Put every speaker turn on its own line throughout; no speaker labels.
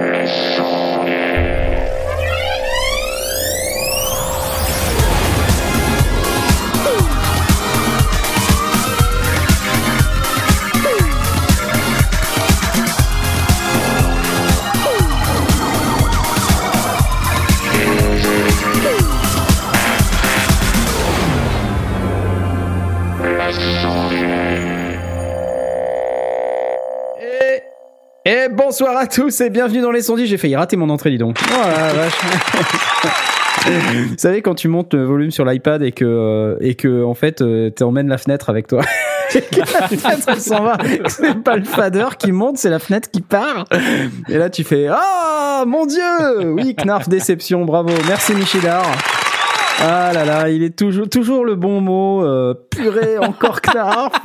Et bonsoir à tous et bienvenue dans les sondiers. J'ai failli rater mon entrée, dis donc. Oh la vache. Vous savez quand tu montes le volume sur l'iPad et que euh, et que en fait euh, tu emmènes la fenêtre avec toi. s'en va. C'est pas le fader qui monte, c'est la fenêtre qui part. Et là tu fais ah mon dieu. Oui, Knarf déception, bravo. Merci Michidar. Ah là là, il est toujours toujours le bon mot. Euh, purée, encore Knarf.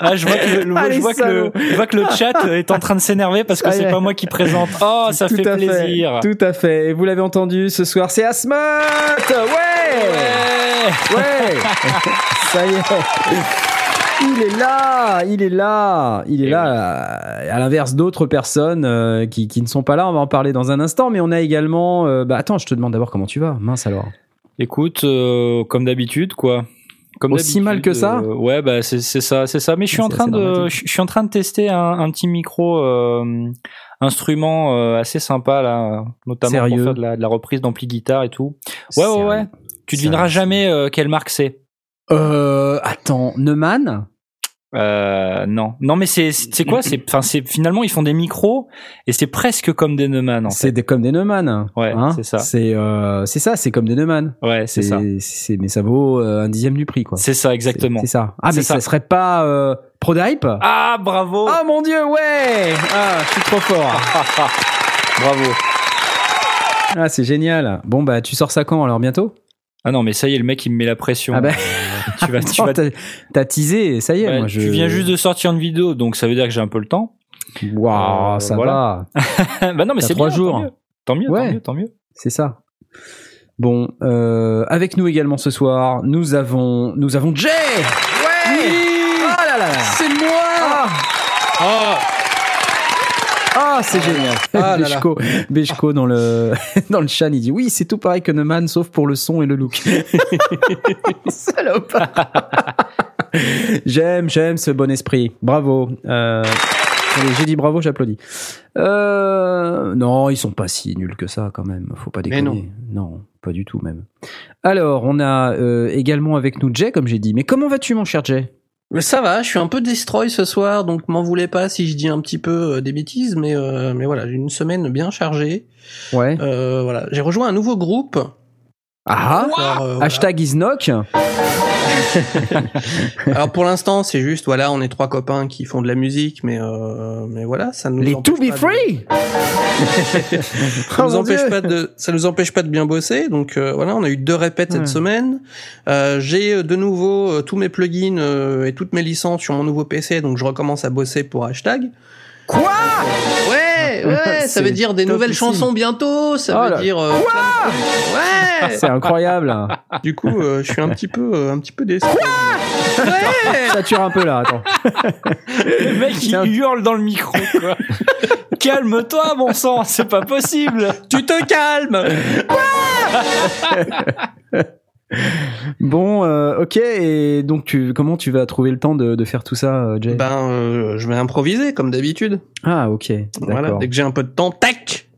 Ah, je vois que le,
Allez,
je vois que
salaud.
le, je vois que le chat est en train de s'énerver parce que
Ah,
c'est pas moi qui présente. Oh, ça
Tout
fait
à
plaisir.
Tout à fait. Et vous l'avez entendu, ce soir, c'est Asmat Ouais
Ouais.
Ouais Ça y est il est là, il est là, il est
Et
là. euh, À l'inverse d'autres personnes euh, qui, qui ne sont pas là, on va en parler dans un instant. Mais on a également. euh, bah attends, je te demande d'abord comment tu vas. Mince alors.
Écoute, euh, comme d'habitude, quoi. Comme
Aussi mal que ça
euh, Ouais, bah c'est c'est ça, c'est ça. Mais je suis en train de, je suis en train de tester un, un petit micro euh, instrument euh, assez sympa là, notamment
Sérieux
pour faire de la, de la reprise d'ampli guitare et tout. Ouais, ouais, ouais. Tu devineras jamais euh, quelle marque c'est.
Euh, attends, Neumann?
Euh, non, non, mais c'est c'est quoi? C'est enfin c'est finalement ils font des micros et c'est presque comme des Neumann en
C'est des- comme des Neumann. hein.
Ouais, c'est ça.
C'est euh, c'est ça, c'est comme des Neumann.
Ouais, c'est ça.
c'est- Mais ça vaut euh, un dixième du prix, quoi.
C'est ça exactement.
C'est ça. Ah, mais ça.
ça.
serait pas euh, Prodype
Ah bravo,
Ah mon dieu, ouais Ah, je suis trop fort.
bravo.
Ah, c'est génial. Bon, bah, tu sors ça quand alors bientôt?
Ah non mais ça y est le mec il me met la pression.
Ah bah,
tu vas, tu vas
t'as- teasé, ça y est,
Ouais,
moi je.
Tu viens juste de sortir une vidéo, donc ça veut dire que j'ai un peu le temps.
Waouh,
Euh,
ça
voilà.
va.
bah non, mais c'est
trois
bien,
jours.
Tant mieux, tant mieux,
Ouais.
tant mieux, tant mieux.
C'est ça. Bon, euh, avec nous également ce soir, nous avons, nous avons Jay. Ouais. Ah là là. là.
C'est moi
Ah, ah, c'est génial.
Ah.
Bechko, Bechko dans le dans le chat, il dit oui, c'est tout pareil que Neumann, sauf pour le son et le look. Salope. j'aime, j'aime ce bon esprit. Bravo. Euh, j'ai dit bravo, j'applaudis. Euh, non, ils sont pas si nuls que ça quand même. Faut pas déconner. non. pas du tout même. Alors, on a euh, également avec nous Jay, comme j'ai dit. Mais comment vas-tu, mon cher Jay?
Mais ça va, je suis un peu destroy ce soir, donc m'en voulez pas si je dis un petit peu euh, des bêtises, mais euh, mais voilà, j'ai une semaine bien chargée.
Ouais.
Euh, voilà, j'ai rejoint un nouveau groupe.
Ah.
Alors, euh, voilà.
Hashtag Isnock.
Alors pour l'instant, c'est juste voilà, on est trois copains qui font de la musique, mais euh, mais voilà, ça nous
Les
empêche
To Be
pas de-
Free.
ça
Oh,
nous empêche
Dieu.
pas de ça nous empêche pas de bien bosser donc euh, voilà on a eu deux répètes
Ouais.
cette semaine euh, j'ai euh, de nouveau euh, tous mes plugins euh, et toutes mes licences sur mon nouveau PC donc je recommence à bosser pour hashtag
Quoi?
Ouais ouais ça veut dire des nouvelles chansons bientôt ça
Oh
veut dire euh, de-
C'est incroyable.
ouais du coup euh, je suis un petit peu euh, un petit peu déçu ouais
Sature un peu là, attends.
Le mec, il
Tiens.
hurle dans le micro, quoi. Calme-toi, bon sang, c'est pas possible.
tu te calmes
Bon, euh, ok. Et donc, tu, comment tu vas trouver le temps de, de faire tout ça, euh, Jay?
Ben euh, je vais improviser comme d'habitude
Ah, ok.
voilà
D'accord.
dès que j'ai un peu de temps tac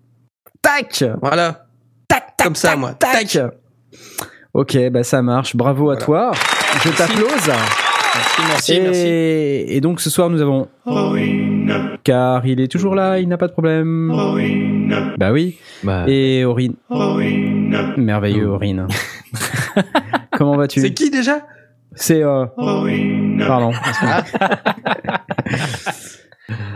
Tac,
voilà
tac, tac,
Comme ça,
tac,
moi.
tac.
Tac.
Ok, bah ça marche. Bravo à toi. Je t'applause.
merci merci
et,
merci
et donc ce soir nous avons car il est toujours là, il n'a pas de problème. Bah oui.
Bah,
Et Aurine. Merveilleux Aurine. Comment vas-tu
c'est qui déjà?
C'est euh... pardon.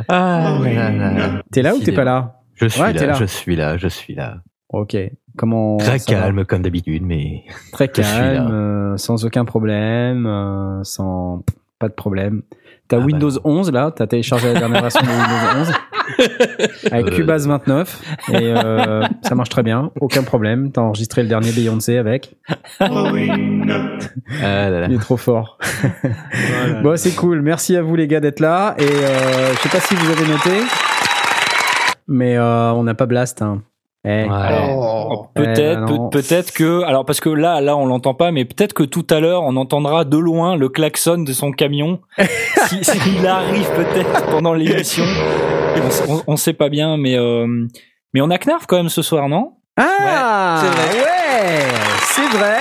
ah, là, là.
T'es là ou t'es pas là?
Je suis
Ouais,
là,
là.
je suis là, je suis là.
Ok. Comment
Très calme comme d'habitude, mais
Très calme, euh, sans aucun problème, euh, sans pas de problème. T'as
Ah bah
Windows 11 là, t'as téléchargé la dernière version de Windows 11 avec. Cubase 29 et euh, ça marche très bien, aucun problème. T'as enregistré le dernier Beyoncé avec,
ah là là.
il est trop fort. Bon, c'est cool. Merci à vous les gars d'être là et euh, je sais pas si vous avez noté. mais euh, on n'a pas Blast. Hein. Eh.
Oh.
Peut-être, peut-être que, alors parce que là, là, on l'entend pas, mais peut-être que tout à l'heure, on entendra de loin le klaxon de son camion. si, s'il arrive peut-être pendant l'émission, on, on, on sait pas bien, mais euh, mais on a Knarf quand même ce soir, non?
Ah,
Ouais, c'est vrai.
ouais, c'est vrai.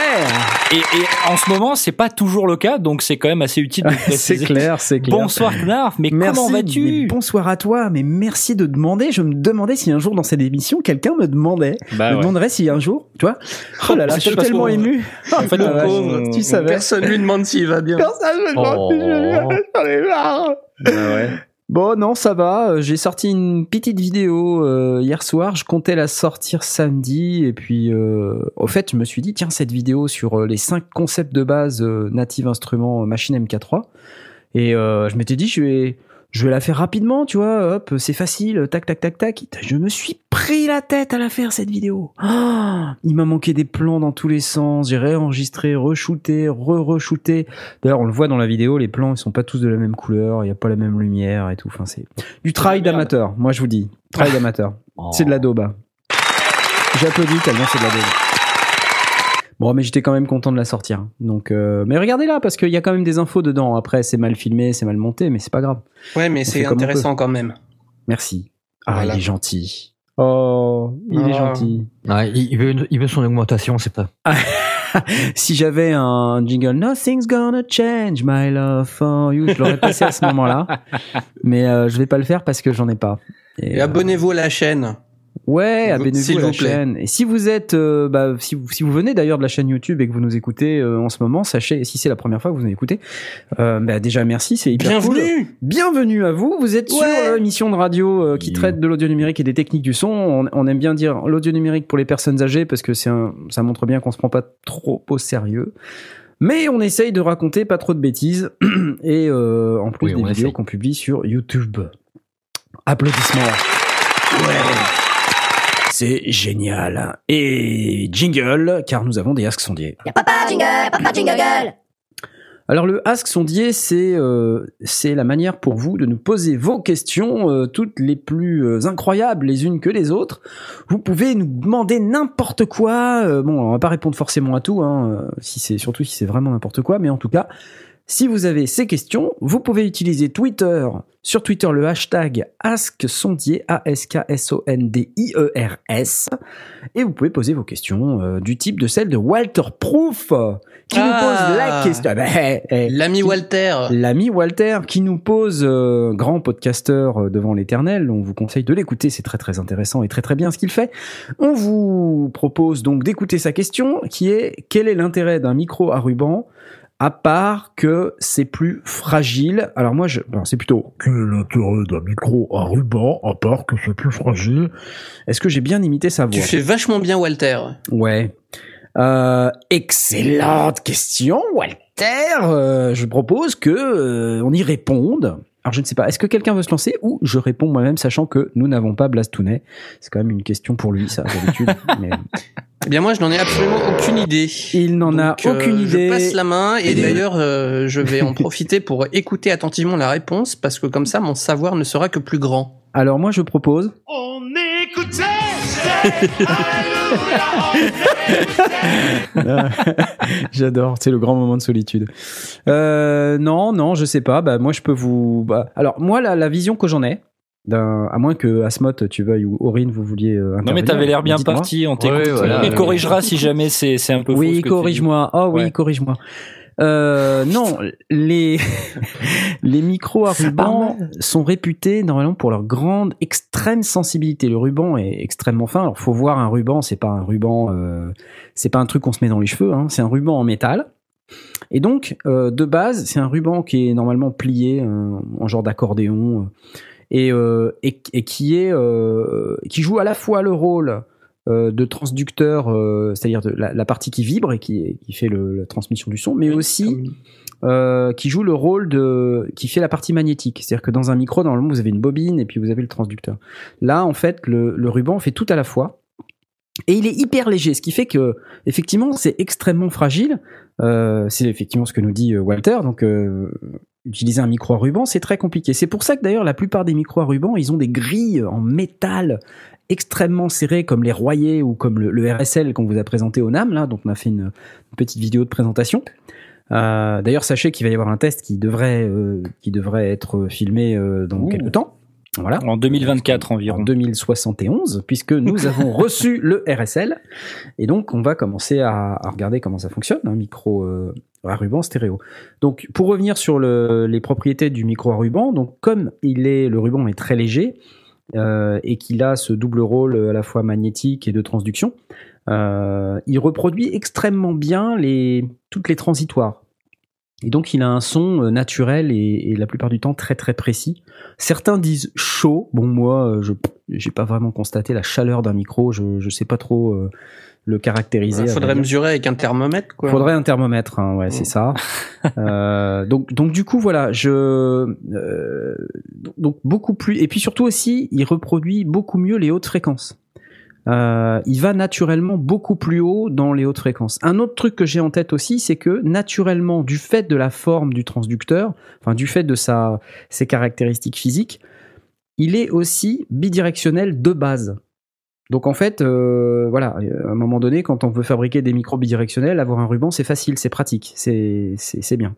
et, et en ce moment, c'est pas toujours le cas, donc c'est quand même assez utile de
c'est clair, c'est clair.
Bonsoir Knarf, mais
Merci,
comment vas-tu
Bonsoir à toi, mais merci de demander. Je me demandais si un jour dans cette émission, quelqu'un me demandait.
Bah
me
ouais.
demonderait si un jour, tu vois. Oh là là,
C'est
je suis tellement ému.
En fait,
Ah,
on-
tu savais.
Personne lui demande s'il va bien.
Personne me demande
Oh.
si je vais bien, j'en ai marre. Bon, non, ça va. Euh, J'ai sorti une petite vidéo euh, hier soir. Je comptais la sortir samedi. Et puis, euh, au fait, je me suis dit, tiens, cette vidéo sur les cinq concepts de base euh, Native Instruments Machine MK3. Et je m'étais dit, je vais, je vais la faire rapidement, tu vois. Hop, c'est facile. Tac, tac, tac, tac. Je me suis pris la tête à la faire, cette vidéo. Ah, il m'a manqué des plans dans tous les sens. J'ai réenregistré, re-shooté, re-re-shooté. D'ailleurs, on le voit dans la vidéo, les plans, ils sont pas tous de la même couleur, il y a pas la même lumière et tout. Enfin, c'est du travail d'amateur. Moi, je vous dis, travail d'amateur. C'est de la daube. hein. J'applaudis tellement c'est de la daube. Bon, mais j'étais quand même content de la sortir. Donc, euh, mais regardez là, parce qu'il y a quand même des infos dedans. Après, c'est mal filmé, c'est mal monté, mais c'est pas grave.
Ouais, mais c'est intéressant quand même.
Merci. Ah,
Voilà.
il est gentil. Oh, il est
Ah.
gentil.
Ouais, il, veut, il veut son augmentation, c'est pas.
si j'avais un jingle Nothing's gonna change my love for you, je l'aurais passé à ce moment-là. Mais euh, je vais pas le faire parce que j'en ai pas.
Et abonnez-vous à la chaîne.
Ouais, abonnez-vous à la
vous plaît.
chaîne. Et si vous êtes, euh, bah, si vous, si vous venez d'ailleurs de la chaîne YouTube et que vous nous écoutez euh, en ce moment, sachez, si c'est la première fois que vous nous écoutez, euh, bah, déjà merci, c'est hyper cool.
Bienvenue
Bienvenue à vous. Vous êtes
Ouais.
sur l'émission de radio euh, qui traite de l'audio numérique et des techniques du son. On, on aime bien dire l'audio numérique pour les personnes âgées parce que c'est un, ça montre bien qu'on se prend pas trop au sérieux. Mais on essaye de raconter pas trop de bêtises et euh, en plus
Oui,
des
on
vidéos
essaye.
qu'on publie sur YouTube. Applaudissements. Ouais. C'est génial. Et jingle, car nous avons des asks sondiers.
Papa jingle, papa jingle
Alors le Ask Sondier, c'est euh, c'est la manière pour vous de nous poser vos questions, euh, toutes les plus euh, incroyables les unes que les autres. Vous pouvez nous demander n'importe quoi. bon, on va pas répondre forcément à tout, hein, si c'est surtout si c'est vraiment n'importe quoi, mais en tout cas, si vous avez ces questions, vous pouvez utiliser Twitter. Sur Twitter, le hashtag AskSondier, A-S-K-S-O-N-D-I-E-R-S. Et vous pouvez poser vos questions euh, du type de celle de Walter Proof, qui nous pose la question. Ah bah, eh, eh,
L'ami Walter.
L'ami Walter qui nous pose, euh, grand podcasteur euh, devant l'éternel, on vous conseille de l'écouter, c'est très très intéressant et très très bien ce qu'il fait. On vous propose donc d'écouter sa question qui est quel est l'intérêt d'un micro à ruban à part que c'est plus fragile. Alors moi, je, alors c'est plutôt quel est l'intérêt d'un micro à ruban à part que c'est plus fragile. Est-ce que j'ai bien imité sa voix?
Tu fais vachement bien Walter.
Ouais. Euh, excellente question, Walter. Euh, je propose que euh, on y réponde. Alors je ne sais pas, est-ce que quelqu'un veut se lancer ou je réponds moi-même sachant que nous n'avons pas Blastounet C'est quand même une question pour lui, ça, d'habitude. mais
Eh bien moi je n'en ai absolument aucune idée.
il n'en a
euh,
aucune idée.
Je passe la main et d'ailleurs euh, je vais en profiter pour écouter attentivement la réponse parce que comme ça mon savoir ne sera que plus grand.
Alors moi je propose.
On écoutait
J'adore, c'est le grand moment de solitude. Euh, non, non, je sais pas. Bah moi je peux vous. bah, alors moi la, la vision que j'en ai, à moins que Asmot tu veuilles ou Aurine vous vouliez. euh,
Non mais t'avais l'air bien parti, on t'écoute.
Ouais, voilà.
Il corrigera si jamais c'est un peu
Oui, corrige-moi. Oh oui,
Ouais.
corrige-moi. Euh, non, les les micros à ruban sont réputés normalement pour leur grande extrême sensibilité. Le ruban est extrêmement fin. Alors faut voir un ruban, c'est pas un ruban, euh, c'est pas un truc qu'on se met dans les cheveux. Hein, c'est un ruban en métal. Et donc euh, de base, c'est un ruban qui est normalement plié euh, en genre d'accordéon et, et et qui est qui joue à la fois le rôle de transducteur, euh, c'est-à-dire de la, la partie qui vibre et qui, qui fait le- la transmission du son, mais aussi euh, qui joue le rôle de qui fait la partie magnétique. C'est-à-dire que dans un micro, normalement, vous avez une bobine et puis vous avez le transducteur. Là, en fait, le, le ruban fait tout à la fois. Et il est hyper léger, ce qui fait que effectivement c'est extrêmement fragile. Euh, c'est effectivement ce que nous dit euh, Walter. Donc euh, utiliser un micro à ruban, c'est très compliqué. C'est pour ça que d'ailleurs la plupart des micros à ruban, ils ont des grilles en métal extrêmement serrées comme les Royer ou comme le, le RSL qu'on vous a présenté au NAM là. Donc on a fait une, une petite vidéo de présentation. Euh, D'ailleurs, sachez qu'il va y avoir un test qui devrait euh, qui devrait être filmé euh, dans
Ouh.
quelques temps. Voilà.
En 2024
En
environ.
2071, puisque nous avons reçu le RSL. Et donc, on va commencer à, à regarder comment ça fonctionne, un micro euh, à ruban stéréo. Donc, pour revenir sur le- les propriétés du micro à ruban, donc comme il est, le ruban est très léger euh, et qu'il a ce double rôle à la fois magnétique et de transduction, euh, il reproduit extrêmement bien toutes les transitoires. Et donc, il a un son euh, naturel et, la plupart du temps très très précis. Certains disent chaud. Bon, moi, euh, je j'ai pas vraiment constaté la chaleur d'un micro. Je je sais pas trop euh, le caractériser.
Il faudrait mesurer avec un thermomètre, quoi.
Faudrait un thermomètre, hein, ouais, c'est ça. Euh, donc, donc du coup, voilà, je euh, donc beaucoup plus et puis surtout aussi, il reproduit beaucoup mieux les hautes fréquences. Euh, il va naturellement beaucoup plus haut dans les hautes fréquences. Un autre truc que j'ai en tête aussi, c'est que naturellement, du fait de la forme du transducteur, enfin du fait de sa ses caractéristiques physiques, il est aussi bidirectionnel de base. Donc en fait, euh, voilà, à un moment donné, quand on veut fabriquer des micros bidirectionnels, avoir un ruban, c'est facile, c'est pratique, c'est bien.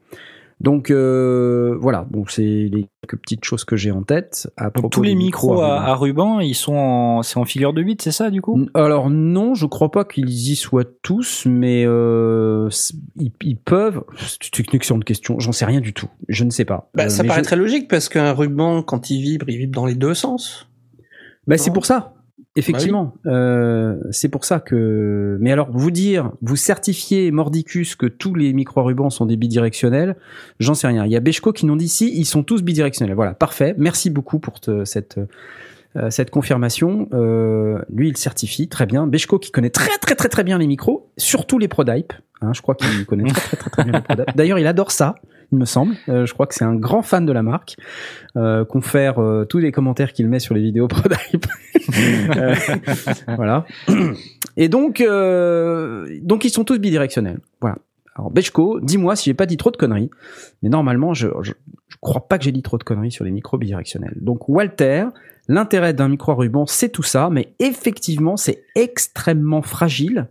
Donc euh, voilà, bon, c'est les quelques petites choses que j'ai en tête. À propos
Donc tous les
des
micros à,
ruban.
à ruban, ils sont en, c'est en figure de 8, c'est ça du coup?
Alors non, je crois pas qu'ils y soient tous, mais euh, ils, ils peuvent. C'est une excellente question. J'en sais rien du tout. Je ne sais pas.
Bah,
Euh,
ça paraît
je-
très logique parce qu'un ruban, quand il vibre, il vibre dans les deux sens.
Bah, c'est pour ça. Effectivement, euh, c'est pour ça que. Mais alors, vous dire, vous certifiez Mordicus que tous les micro-rubans sont des bidirectionnels, j'en sais rien. Il y a Bechko qui nous dit si, ils sont tous bidirectionnels. Voilà, parfait. Merci beaucoup pour te- cette euh, cette confirmation. Euh, lui, il certifie très bien. Bechko qui connaît très très très très bien les micros, surtout les Prodype. Hein, je crois qu'il connaît très très très, très bien les Prodype. D'ailleurs, il adore ça. Il me semble. Euh, je crois que c'est un grand fan de la marque. Euh, confère euh, tous les commentaires qu'il met sur les vidéos Prodype. Euh, voilà. Et donc, euh, donc ils sont tous bidirectionnels. Voilà. Alors Bechko, dis-moi si j'ai pas dit trop de conneries, mais normalement je, je, je crois pas que j'ai dit trop de conneries sur les micros bidirectionnels. Donc Walter, l'intérêt d'un micro ruban, c'est tout ça, mais effectivement c'est extrêmement fragile,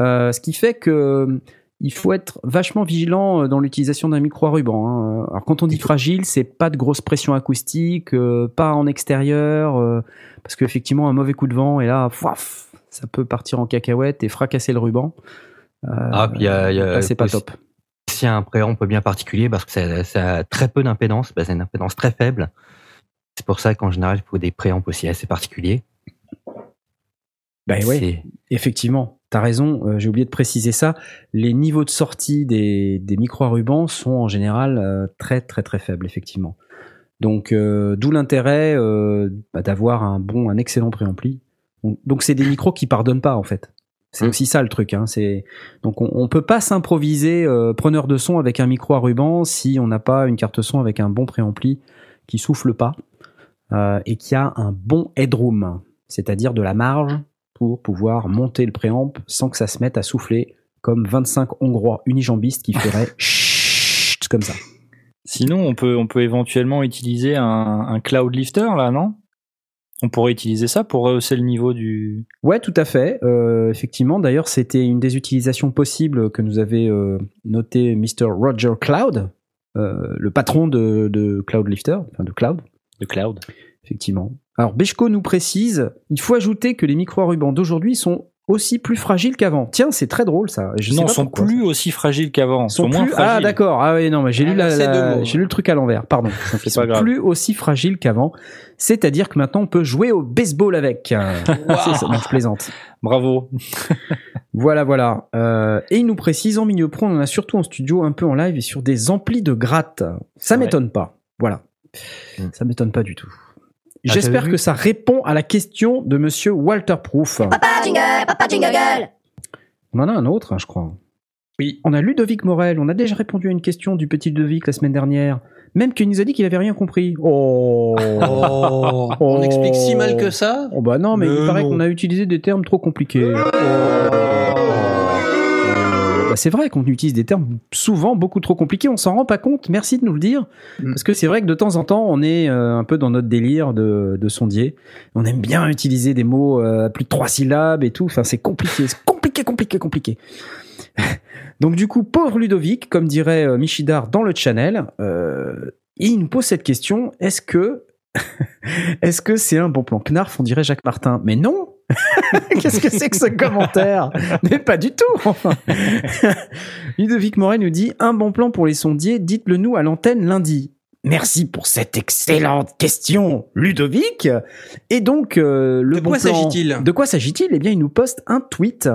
euh, ce qui fait que il faut être vachement vigilant euh, dans l'utilisation d'un micro à ruban. hein. Alors quand on dit fragile, c'est pas de grosse pression acoustique, euh, pas en extérieur, euh, parce qu'effectivement un mauvais coup de vent et là, fouaf, ça peut partir en cacahuète et fracasser le ruban. Euh,
Ah, y a, il y a
là, c'est pas top.
aussi un préamp bien particulier parce que ça, ça a très peu d'impédance, bah, c'est une impédance très faible. C'est pour ça qu'en général, il faut des préamps aussi assez particuliers.
Bah ouais,
C'est-
effectivement, t'as raison. euh, J'ai oublié de préciser ça. Les niveaux de sortie des, des micros à ruban sont en général euh, très très très faibles, effectivement. Donc, euh, d'où l'intérêt bah, d'avoir un bon, un excellent préampli. Donc, c'est des micros qui pardonnent pas en fait. C'est
Mm.
aussi ça le truc. Hein. C'est donc on, on peut pas s'improviser preneur de son avec un micro à ruban si on n'a pas une carte son avec un bon préampli qui souffle pas et qui a un bon headroom, c'est-à-dire de la marge pour pouvoir monter le préamp sans que ça se mette à souffler comme 25 hongrois unijambistes qui feraient chut comme ça.
Sinon, on peut, on peut éventuellement utiliser un, un cloud lifter là, non? On pourrait utiliser ça pour rehausser le niveau du.
Ouais, tout à fait. Euh, effectivement, d'ailleurs, c'était une des utilisations possibles que nous avait euh, noté Mr. Roger Cloud, euh, le patron de, de Cloud Lifter, enfin de Cloud,
de cloud.
effectivement. Alors, Bechko nous précise, il faut ajouter que les ruban d'aujourd'hui sont aussi plus fragiles qu'avant. Tiens, c'est très drôle ça. Je sais
non,
pas
sont
pourquoi,
plus aussi fragiles qu'avant.
Sont
Sont moins
plus...
fragiles.
Ah d'accord. Ah oui non mais j'ai lu
Ah,
la, la-
mots.
j'ai lu le truc à l'envers. Pardon. Donc, ils sont
grave.
plus aussi fragiles qu'avant. C'est-à-dire que maintenant on peut jouer au baseball avec. Euh, c'est ça. Non, je plaisante.
Bravo.
Voilà voilà. Euh, et il nous précise en milieu pro on en a surtout en studio, un peu en live et sur des amplis de gratte. Ça
Ouais.
m'étonne pas. Voilà.
Hmm.
Ça m'étonne pas du tout.
Ah,
J'espère que ça répond à la question de Monsieur Walter Proof.
Papa jingle, papa jingle.
On en a un autre, hein, je crois.
Oui.
On a Ludovic Morel. On a déjà répondu à une question du petit Ludovic la semaine dernière. Même qu'il nous a dit qu'il avait rien compris. Oh.
Oh. On explique si mal que ça
Oh bah non, mais
Mais
il paraît qu'on a utilisé des termes trop compliqués. Oh. Bah, c'est vrai qu'on utilise des termes souvent beaucoup trop compliqués. On s'en rend pas compte. Merci de nous le dire.
Mm.
Parce que c'est vrai que de temps en temps, on est euh, un peu dans notre délire de, de sondier. On aime bien utiliser des mots euh, à plus de trois syllabes et tout. Enfin, c'est compliqué. C'est compliqué, compliqué, compliqué. Donc du coup, pauvre Ludovic, comme dirait euh, Michidar dans le channel, euh, il nous pose cette question est-ce que est-ce que c'est un bon plan? Knarf On dirait Jacques Martin. Mais non Qu'est-ce que c'est que ce commentaire? Mais pas du tout. Ludovic Moret nous dit un bon plan pour les sondiers, dites-le nous à l'antenne lundi. Merci pour cette excellente question, Ludovic. Et donc, euh, le
De
bon
quoi
plan-
s'agit-il?
De quoi s'agit-il? Eh bien, il nous poste un tweet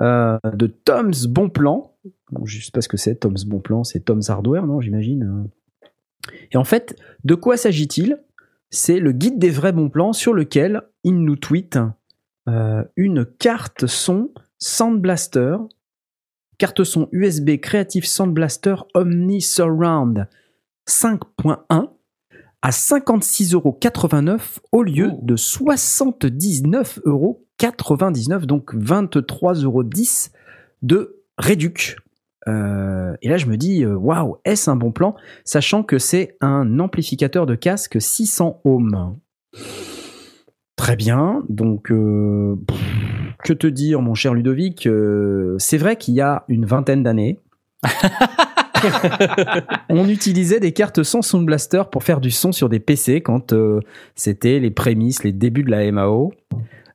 euh, de Tom's Bon Plan. Bon, je sais pas ce que c'est, Tom's Bon Plan, c'est Tom's Hardware, non, j'imagine. Et en fait, de quoi s'agit-il? C'est le guide des vrais bons plans sur lequel il nous tweet euh, une carte son Sound Blaster, carte son USB Creative Sound Blaster Omni Surround 5.1 à 56,89€ au lieu de 79,99€, donc 23,10€ de réduc. Euh, et là, je me dis, euh, waouh, est-ce un bon plan, sachant que c'est un amplificateur de casque 600 ohms? Très bien, donc euh, pff, que te dire, mon cher Ludovic euh, C'est vrai qu'il y a une vingtaine d'années, on utilisait des cartes son Sound Blaster pour faire du son sur des PC quand euh, c'était les prémices, les débuts de la MAO.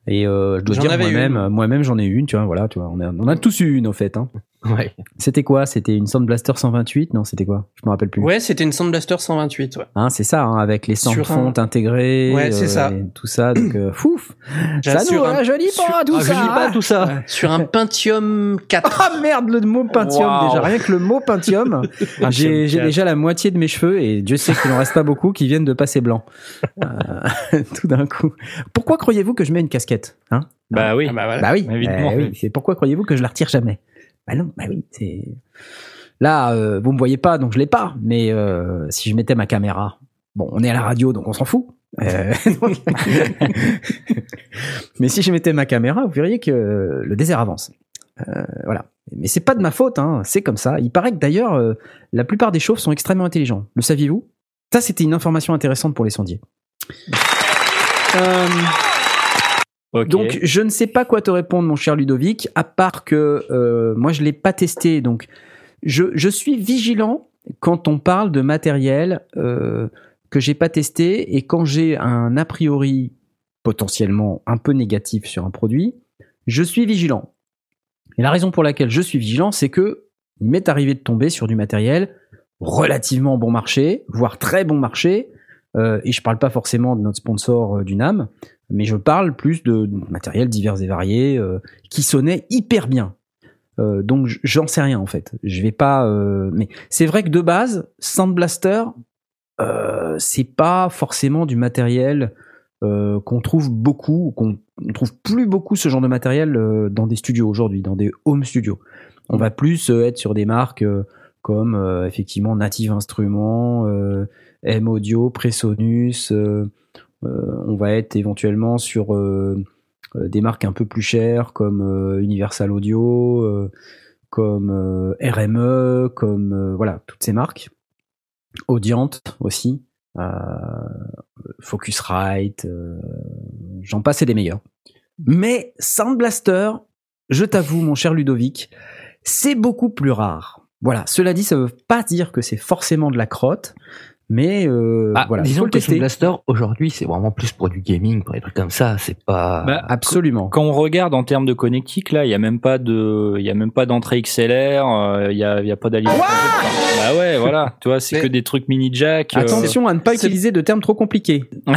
Et euh, je dois
J'en
dire moi-même, j'en ai eu une, tu vois, voilà, tu vois, on a, on a tous eu une au fait. Hein.
Ouais.
C'était quoi? C'était une Sound Blaster 128 Non, c'était quoi? Je me rappelle plus.
Ouais, c'était une Sound Blaster 128. Ouais.
Hein, c'est ça, hein, avec les
Sur
fontes intégrées,
Ouais, c'est ça.
et tout ça. Donc, euh, fouf Ça
Sur
nous
un-
rajeunit
sur-
pas tout
Ah, je
ça
lis pas tout ça.
Sur un Pentium 4.
Ah merde, le mot Pentium
Wow.
déjà. Rien que le mot Pentium, j'ai j'ai déjà la moitié de mes cheveux et Dieu sait qu'il n'en reste pas beaucoup qui viennent de passer blanc. Euh, tout d'un coup. Pourquoi croyez-vous que je mets une casquette hein?
Bah oui.
Ah bah voilà.
Bah oui,
Évidemment.
bah oui. C'est pourquoi croyez-vous que je la retire jamais? Bah non, bah oui. C'est là, euh, vous me voyez pas, donc je l'ai pas. Mais euh, si je mettais ma caméra, bon, on est à la radio, donc on s'en fout. Euh, mais si je mettais ma caméra, vous verriez que le désert avance. Euh, voilà. Mais c'est pas de ma faute, hein. c'est comme ça. Il paraît que d'ailleurs, euh, la plupart des chauves sont extrêmement intelligents. Le saviez-vous? Ça, c'était une information intéressante pour les sondiers. Euh, Donc, je ne sais pas quoi te répondre, mon cher Ludovic, à part que euh, moi, je l'ai pas testé. Donc, je, je suis vigilant quand on parle de matériel euh, que j'ai pas testé et quand j'ai un a priori potentiellement un peu négatif sur un produit, je suis vigilant. Et la raison pour laquelle je suis vigilant, c'est que il m'est arrivé de tomber sur du matériel relativement bon marché, voire très bon marché. euh, et je parle pas forcément de notre sponsor euh, du mais je parle plus de matériel divers et variés euh, qui sonnait hyper bien. Euh, donc j'en sais rien en fait. Je vais pas. euh, mais c'est vrai que de base, Sound Blaster, euh, c'est pas forcément du matériel euh, qu'on trouve beaucoup, ou qu'on on trouve plus beaucoup ce genre de matériel euh, dans des studios aujourd'hui, dans des home studios. On va plus être sur des marques comme effectivement Native Instruments, M Audio, Presonus. Euh, on va être éventuellement sur euh, euh, des marques un peu plus chères comme Universal Audio, comme RME, comme voilà toutes ces marques. Audient aussi, Focusrite, j'en passe et des meilleurs. Mais Sound Blaster, je t'avoue mon cher Ludovic, c'est beaucoup plus rare. Voilà, cela dit, ça veut pas dire que c'est forcément de la crotte, mais euh,
Ah,
voilà, il faut
disons
le
que
tester.
Blaster aujourd'hui c'est vraiment plus pour du gaming, pour des trucs comme ça. C'est pas.
Bah,
Absolument.
Quand on regarde en termes de connectique, là, il y a même pas de, il y a même pas d'entrée XLR, euh, il y a, il y a pas d'alimentation. bah ouais, voilà. Tu vois, c'est
Mais-
que des trucs mini jack. euh,
Attention à ne pas utiliser de termes trop compliqués.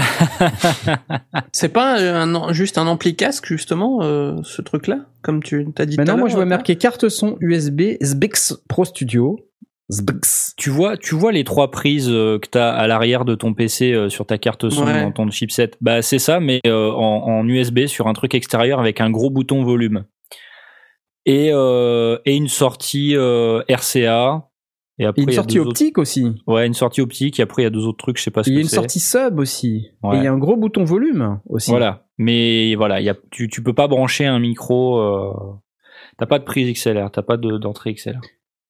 C'est pas un, un- juste un ampli casque, justement, euh, ce truc-là, comme tu t'as dit tout à
Maintenant, moi, je vois marqué carte son USB Sbix Pro Studio.
Tu vois, tu vois les trois prises euh, que tu as à l'arrière de ton PC euh, sur ta carte son
Ouais.
dans ton chipset. Bah c'est ça, mais euh, en, en USB sur un truc extérieur avec un gros bouton volume et euh, et une sortie euh, RCA. Et après
Et une sortie
autres-
optique aussi.
Ouais, une sortie optique. Et après il y a deux autres trucs, je sais pas ce
Il y a une sortie sub aussi.
Ouais.
Et il y a un gros bouton volume aussi.
Voilà. Mais voilà, il y a, tu, tu peux pas brancher un micro. T'as pas de prise XLR, t'as pas de- d'entrée XLR.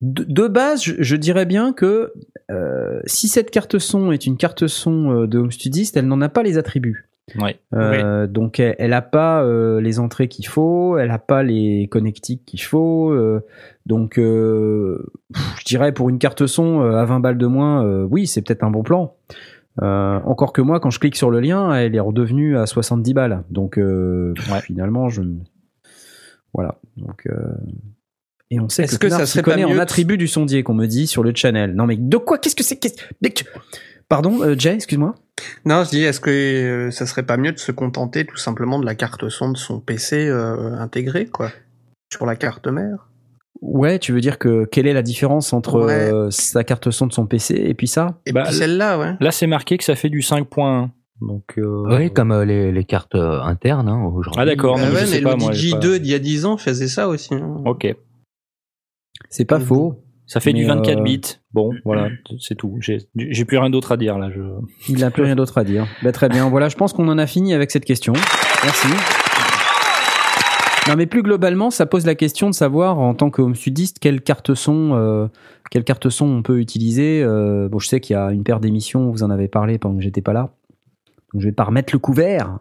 De, de base, je, je dirais bien que euh, si cette carte son est une carte son euh, de Home Studist, elle n'en a pas les attributs.
Ouais.
Euh, Donc elle, elle a pas euh, les entrées qu'il faut, elle a pas les connectiques qu'il faut. euh, donc euh, je dirais pour une carte son à 20 balles de moins, euh, oui c'est peut-être un bon plan. Euh, encore que moi quand je clique sur le lien, elle est redevenue à 70 balles. Donc euh,
Ouais.
finalement je voilà. Donc euh, et on sait
Est-ce
que,
que ça pas
connaît en attribut du sondier qu'on me dit sur le channel. Non mais de quoi? Qu'est-ce que c'est? Pardon, euh, Jay, excuse-moi.
Non, je dis, est-ce que euh, ça serait pas mieux de se contenter tout simplement de la carte son de son PC euh, intégré, quoi? Sur la carte mère?
Ouais, tu veux dire que quelle est la différence entre
Ouais.
euh, sa carte son de son PC et puis ça?
Et
Bah,
puis celle-là, ouais.
Là, c'est marqué que ça fait du 5.1. Donc, euh,
Oui, comme euh, les, les cartes euh, internes hein, aujourd'hui.
Ah, d'accord.
Bah
non, mais
ouais, mais
sais pas, moi,
le
j'ai
DJ2
pas-
d'il y a 10 ans faisait ça aussi. hein.
Ok.
C'est pas
Mhm.
faux.
Ça fait du 24
euh,
bits. Bon, voilà, c'est tout. J'ai plus rien d'autre à dire là. Je...
Il n'a plus rien d'autre à dire. Bah, très bien. Voilà, je pense qu'on en a fini avec cette question. Merci. Non, mais plus globalement, ça pose la question de savoir, en tant que home studiste, quelle carte son, euh, quelle carte son on peut utiliser. Euh, bon, je sais qu'il y a une paire d'émissions, vous en avez parlé pendant que j'étais pas là. Donc, je vais pas remettre le couvert.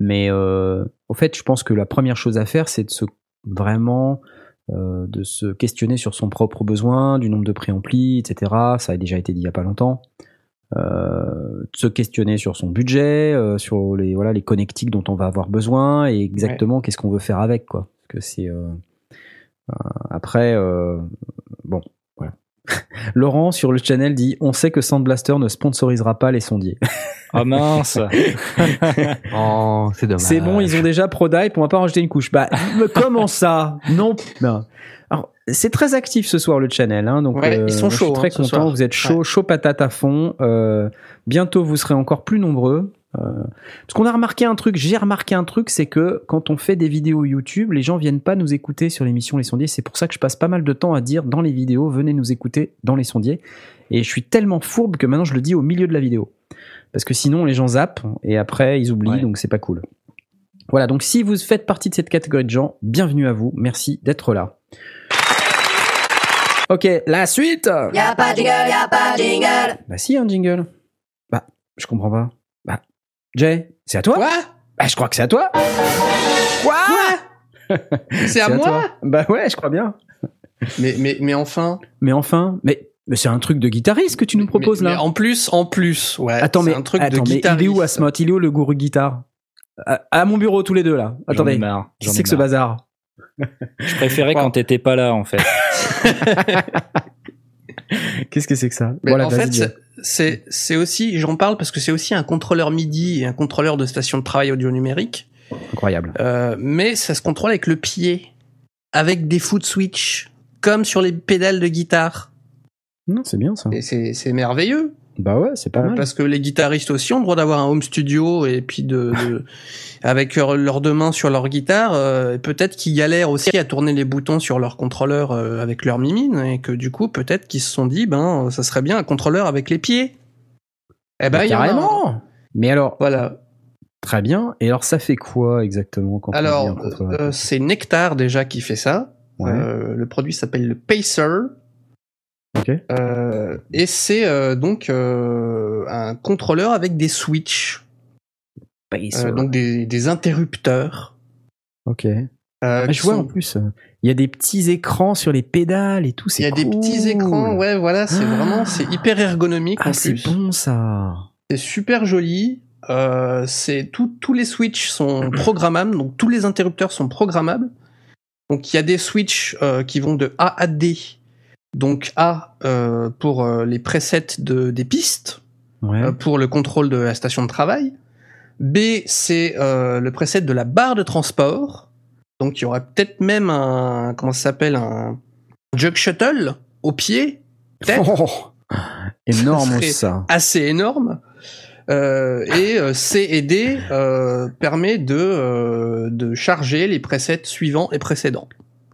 Mais euh, au fait, je pense que la première chose à faire, c'est de se vraiment euh, de se questionner sur son propre besoin, du nombre de préamplis, etc. Ça a déjà été dit il y a pas longtemps. Euh, de se questionner sur son budget, euh, sur les voilà les connectiques dont on va avoir besoin et exactement qu'est-ce qu'on veut faire avec quoi. Parce que c'est euh, euh, après euh, bon. Laurent sur le channel dit on sait que Sound Blaster ne sponsorisera pas les sondiers.
Ah mince.
Oh, c'est dommage.
C'est bon, ils ont déjà ProDype, on va pas rajouter une couche. Bah, mais comment ça? Non. non. Alors, c'est très actif ce soir le channel, hein, donc
Ouais,
euh,
ils sont
moi, je suis
chauds,
très
hein, ce
content. Vous êtes chaud,
Ouais.
chaud patate à fond. Euh, bientôt, vous serez encore plus nombreux. Euh, parce qu'on a remarqué un truc, j'ai remarqué un truc, c'est que quand on fait des vidéos YouTube, les gens viennent pas nous écouter sur l'émission Les Sondiers. C'est pour ça que je passe pas mal de temps à dire dans les vidéos, venez nous écouter dans Les Sondiers. Et je suis tellement fourbe que maintenant je le dis au milieu de la vidéo. Parce que sinon les gens zappent et après ils oublient,
Ouais.
donc c'est pas cool. Voilà, donc si vous faites partie de cette catégorie de gens, bienvenue à vous, merci d'être là. Ok, la suite
Y'a pas de jingle, y'a pas de jingle.
Bah si, un jingle. Bah, je comprends pas. Jay, c'est à toi
Quoi?
Bah, je crois que c'est à toi
Quoi? C'est à moi?
toi. Bah ouais, je crois bien.
mais, mais, mais enfin.
Mais enfin, mais, mais c'est un truc de guitariste que tu nous proposes
mais,
là.
mais en plus, en plus, ouais.
Attends,
c'est
mais,
un truc
attends,
de
mais
guitariste.
il est où Asmot Il est où le gourou guitare? À, à mon bureau tous les deux là.
J'en ai
Attendez, c'est que ce bazar?
Je préférais quand t'étais pas là en fait.
Qu'est-ce que c'est que ça?
Mais
Voilà,
en fait, c'est- c'est aussi, j'en parle parce que c'est aussi un contrôleur MIDI et un contrôleur de station de travail audio numérique,
incroyable.
euh, mais ça se contrôle avec le pied, avec des foot switch, comme sur les pédales de guitare.
Non, c'est bien ça.
Et c'est merveilleux.
Bah ouais, c'est pas mal.
Parce que les guitaristes aussi ont le droit d'avoir un home studio et puis de, de- avec leur- leurs deux mains sur leur guitare, euh, peut-être qu'ils galèrent aussi à tourner les boutons sur leur contrôleur euh, avec leur mimine et que du coup peut-être qu'ils se sont dit ben ça serait bien un contrôleur avec les pieds. Eh ben
Bah,
a
carrément. Mais alors,
Voilà.
très bien. Et alors, ça fait quoi exactement quand on dit un
Alors
contrôleur?
euh, c'est Nectar déjà qui fait ça.
Ouais.
Euh, le produit s'appelle le Pacer.
Ok.
Euh, et c'est euh, donc euh, un contrôleur avec des switches, euh, donc des, des interrupteurs.
ok.
euh,
Ah, je vois
sont-
en plus, il y a des petits écrans sur les pédales et tout.
Il y a
c'est
des petits écrans, ouais, voilà, c'est
Ah.
vraiment, c'est hyper ergonomique
Ah, c'est bon ça.
C'est super joli. Euh, c'est tout- tous les switches sont programmables, donc tous les interrupteurs sont programmables. Donc il y a des switches euh, qui vont de A à D. Donc A euh, pour euh, les presets de, des pistes,
Ouais.
euh, pour le contrôle de la station de travail. B c'est euh, le preset de la barre de transport. Donc il y aura peut-être même un comment ça s'appelle un jug shuttle au pied, peut-être
Oh, énorme
Ça assez énorme. Euh, et euh, C et D euh, permet de, euh, de charger les presets suivants et précédents.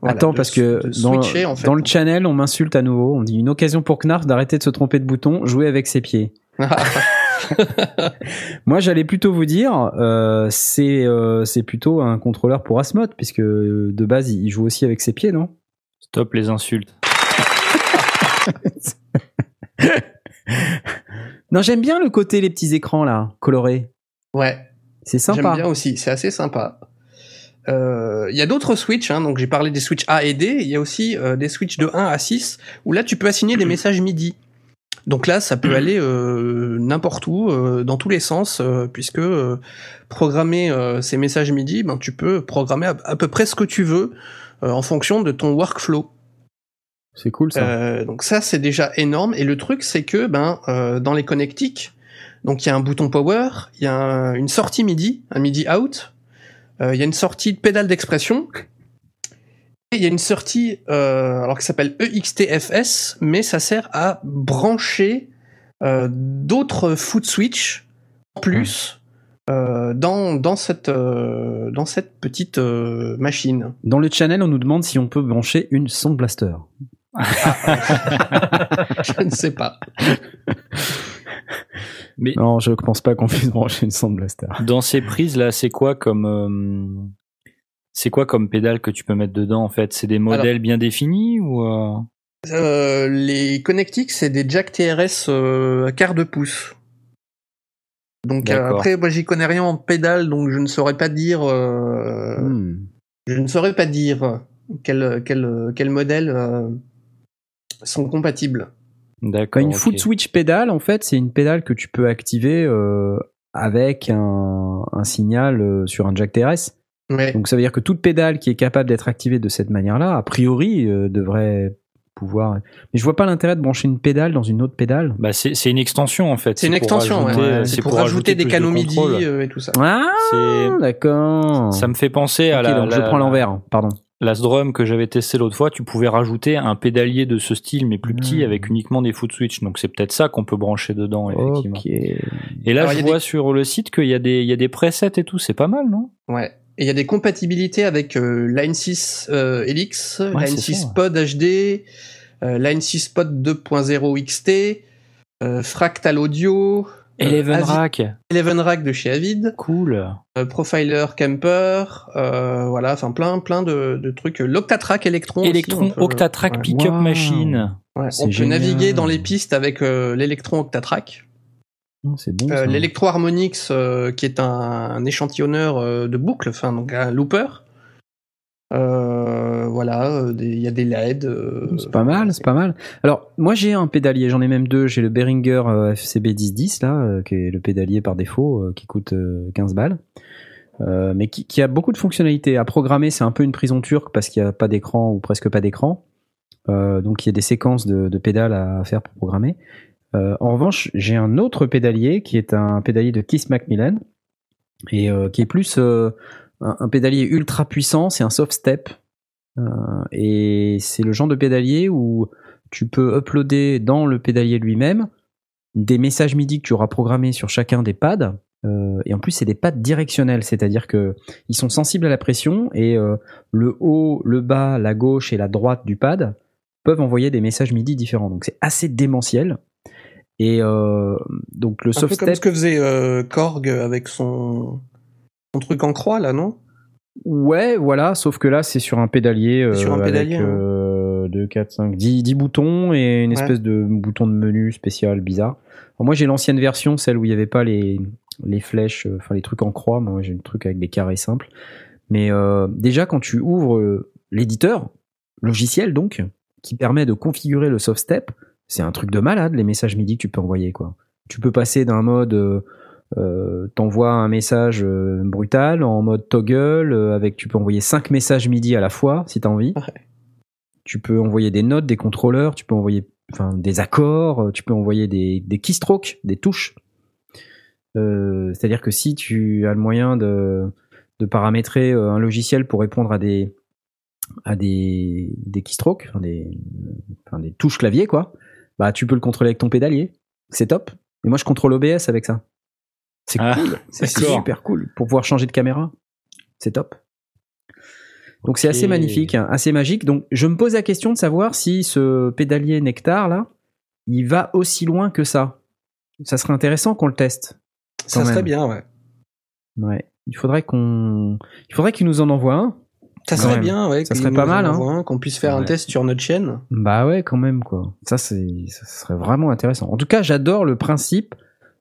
Voilà,
Attends,
de-
parce que dans,
switcher, en fait.
dans le channel, on m'insulte à nouveau. On dit une occasion pour Knarf d'arrêter de se tromper de bouton, jouer avec ses pieds. Moi, j'allais plutôt vous dire, euh, c'est euh, c'est plutôt un contrôleur pour Asmod, puisque euh, de base, il joue aussi avec ses pieds, non?
Stop les insultes.
Non, j'aime bien le côté les petits écrans là, colorés.
Ouais.
C'est
J'aime
sympa.
bien aussi, c'est assez sympa. Euh, Il y a d'autres switches, hein, donc j'ai parlé des switches A et D, il y a aussi euh, des switches de 1 à 6, où là tu peux assigner des messages MIDI. Donc là, ça peut aller euh, n'importe où, euh, dans tous les sens, euh, puisque euh, programmer euh, ces messages MIDI, ben, tu peux programmer à, à peu près ce que tu veux euh, en fonction de ton workflow.
C'est cool ça.
Euh, donc ça, c'est déjà énorme. Et le truc, c'est que ben euh, dans les connectiques, donc il y a un bouton power, il y a un- une sortie MIDI, un MIDI out, euh, il y a une sortie de pédale d'expression, et il y a une sortie euh, alors qui s'appelle EXTFS, mais ça sert à brancher euh, d'autres foot switch en plus. euh, dans, dans, cette, dans cette petite machine.
Dans le channel, on nous demande si on peut brancher une Sound Blaster.
Je ne sais pas.
Mais
Non, je pense pas qu'on puisse brancher une Blaster.
dans ces prises là, c'est quoi comme euh, c'est quoi comme pédale que tu peux mettre dedans en fait? C'est des modèles bien définis ou euh,
Euh, les connectiques, c'est des jack TRS euh, à quart de pouce. Donc euh, après, moi j'y connais rien en pédale, donc je ne saurais pas dire. euh,
Hmm.
Je ne saurais pas dire quel quel quel modèle euh, sont compatibles.
D'accord.
Une
ok.
foot switch pédale, en fait, c'est une pédale que tu peux activer euh, avec un, un signal euh, sur un jack TRS.
Ouais.
Donc ça veut dire que toute pédale qui est capable d'être activée de cette manière-là, a priori, euh, devrait pouvoir. Mais je vois pas l'intérêt de brancher une pédale dans une autre pédale.
Bah c'est c'est une extension en fait.
C'est une
pour
extension,
rajouter-
ouais.
C'est
C'est pour, rajouter des
plus de
canaux MIDI euh, et tout ça.
Ah,
C'est-
d'accord.
Ça me fait penser à
Ok,
la,
donc je
la-
prends l'envers. Pardon.
La drum que j'avais testé l'autre fois. Tu pouvais rajouter un pédalier de ce style mais plus petit
Hmm.
avec uniquement des foot switch. Donc c'est peut-être ça qu'on peut brancher dedans effectivement. Et là
Alors,
je vois
des-
sur le site qu'il y a des il y a des presets et tout. C'est pas mal non?
Ouais. Et il y a des compatibilités avec euh, Line 6 euh, Helix,
Ouais,
Line
c'est
6
ça, ouais.
Pod HD, euh, Line 6 Pod 2.0 XT, euh, Fractal Audio,
Eleven
Avi-
Rack.
Eleven Rack de chez Avid,
Cool.
euh, Profiler Camper, euh, voilà, enfin plein plein de, de trucs. L'Octatrack Electron.
Electron
peut-
Octatrack
ouais.
Pickup
Wow.
Machine.
Ouais,
C'est
on peut
génial.
naviguer dans les pistes avec euh, l'Electron Octatrack.
Oh, C'est bon.
Euh. L'Electro Harmonix, euh, qui est un, un échantillonneur euh, de boucles, enfin donc un looper. Euh, voilà, euh, il y a des LED. euh,
C'est pas mal, c'est pas mal. Alors, moi j'ai un pédalier, j'en ai même deux. J'ai le Behringer FCB 1010, là, qui est le pédalier par défaut, qui coûte euh, 15 balles. Mais qui, a beaucoup de fonctionnalités. À programmer, c'est un peu une prison turque parce qu'il n'y a pas d'écran ou presque pas d'écran. Donc il y a des séquences de, de pédales à faire pour programmer. En revanche, j'ai un autre pédalier qui est un pédalier de Keith Macmillan et qui est plus un, un pédalier ultra puissant. C'est un soft step euh, et c'est le genre de pédalier où tu peux uploader dans le pédalier lui-même des messages MIDI que tu auras programmés sur chacun des pads. Euh, et en plus, c'est des pads directionnels, c'est-à-dire que ils sont sensibles à la pression et euh, le haut, le bas, la gauche et la droite du pad peuvent envoyer des messages MIDI différents. Donc c'est assez démentiel. Et donc le
Un
soft
peu comme
step,
ce que faisait Korg avec son, truc en croix là, non?
Ouais, voilà, sauf que là, c'est sur un pédalier. euh,
sur un pédalier,
Avec
hein.
euh, 2, 4, 5, 10, 10 boutons et une
Ouais.
espèce de bouton de menu spécial bizarre. Alors moi, j'ai l'ancienne version, celle où il n'y avait pas les, les flèches, euh, enfin les trucs en croix. Moi, j'ai le truc avec des carrés simples. Mais euh, déjà, quand tu ouvres euh, l'éditeur, logiciel donc, qui permet de configurer le soft step, c'est un truc de malade, les messages MIDI que tu peux envoyer. quoi. Tu peux passer d'un mode. euh, euh, t'envoies un message euh, brutal en mode toggle euh, avec tu peux envoyer cinq messages MIDI à la fois si t'as envie.
Ouais.
Tu peux envoyer des notes, des contrôleurs, tu peux envoyer enfin des accords, tu peux envoyer des, des keystrokes, des touches. C'est-à-dire que si tu as le moyen de, de paramétrer un logiciel pour répondre à des à des, des keystrokes, enfin des, enfin des touches clavier quoi, bah tu peux le contrôler avec ton pédalier. C'est top. Et moi je contrôle OBS avec ça. C'est
Ah,
cool. C'est super cool pour pouvoir changer de caméra. C'est top. Donc c'est assez magnifique, hein, assez magique. Donc je me pose la question de savoir si ce pédalier Nectar là, il va aussi loin que ça. Ça serait intéressant qu'on le teste.
Ça serait bien, ouais.
Ouais. Il faudrait qu'on, il faudrait qu'il nous en envoie un.
Ça serait
même.
bien, ouais.
Ça serait pas mal, hein.
Qu'on puisse faire un test sur notre chaîne.
Bah ouais, quand même quoi. Ça c'est, ça serait vraiment intéressant. En tout cas, j'adore le principe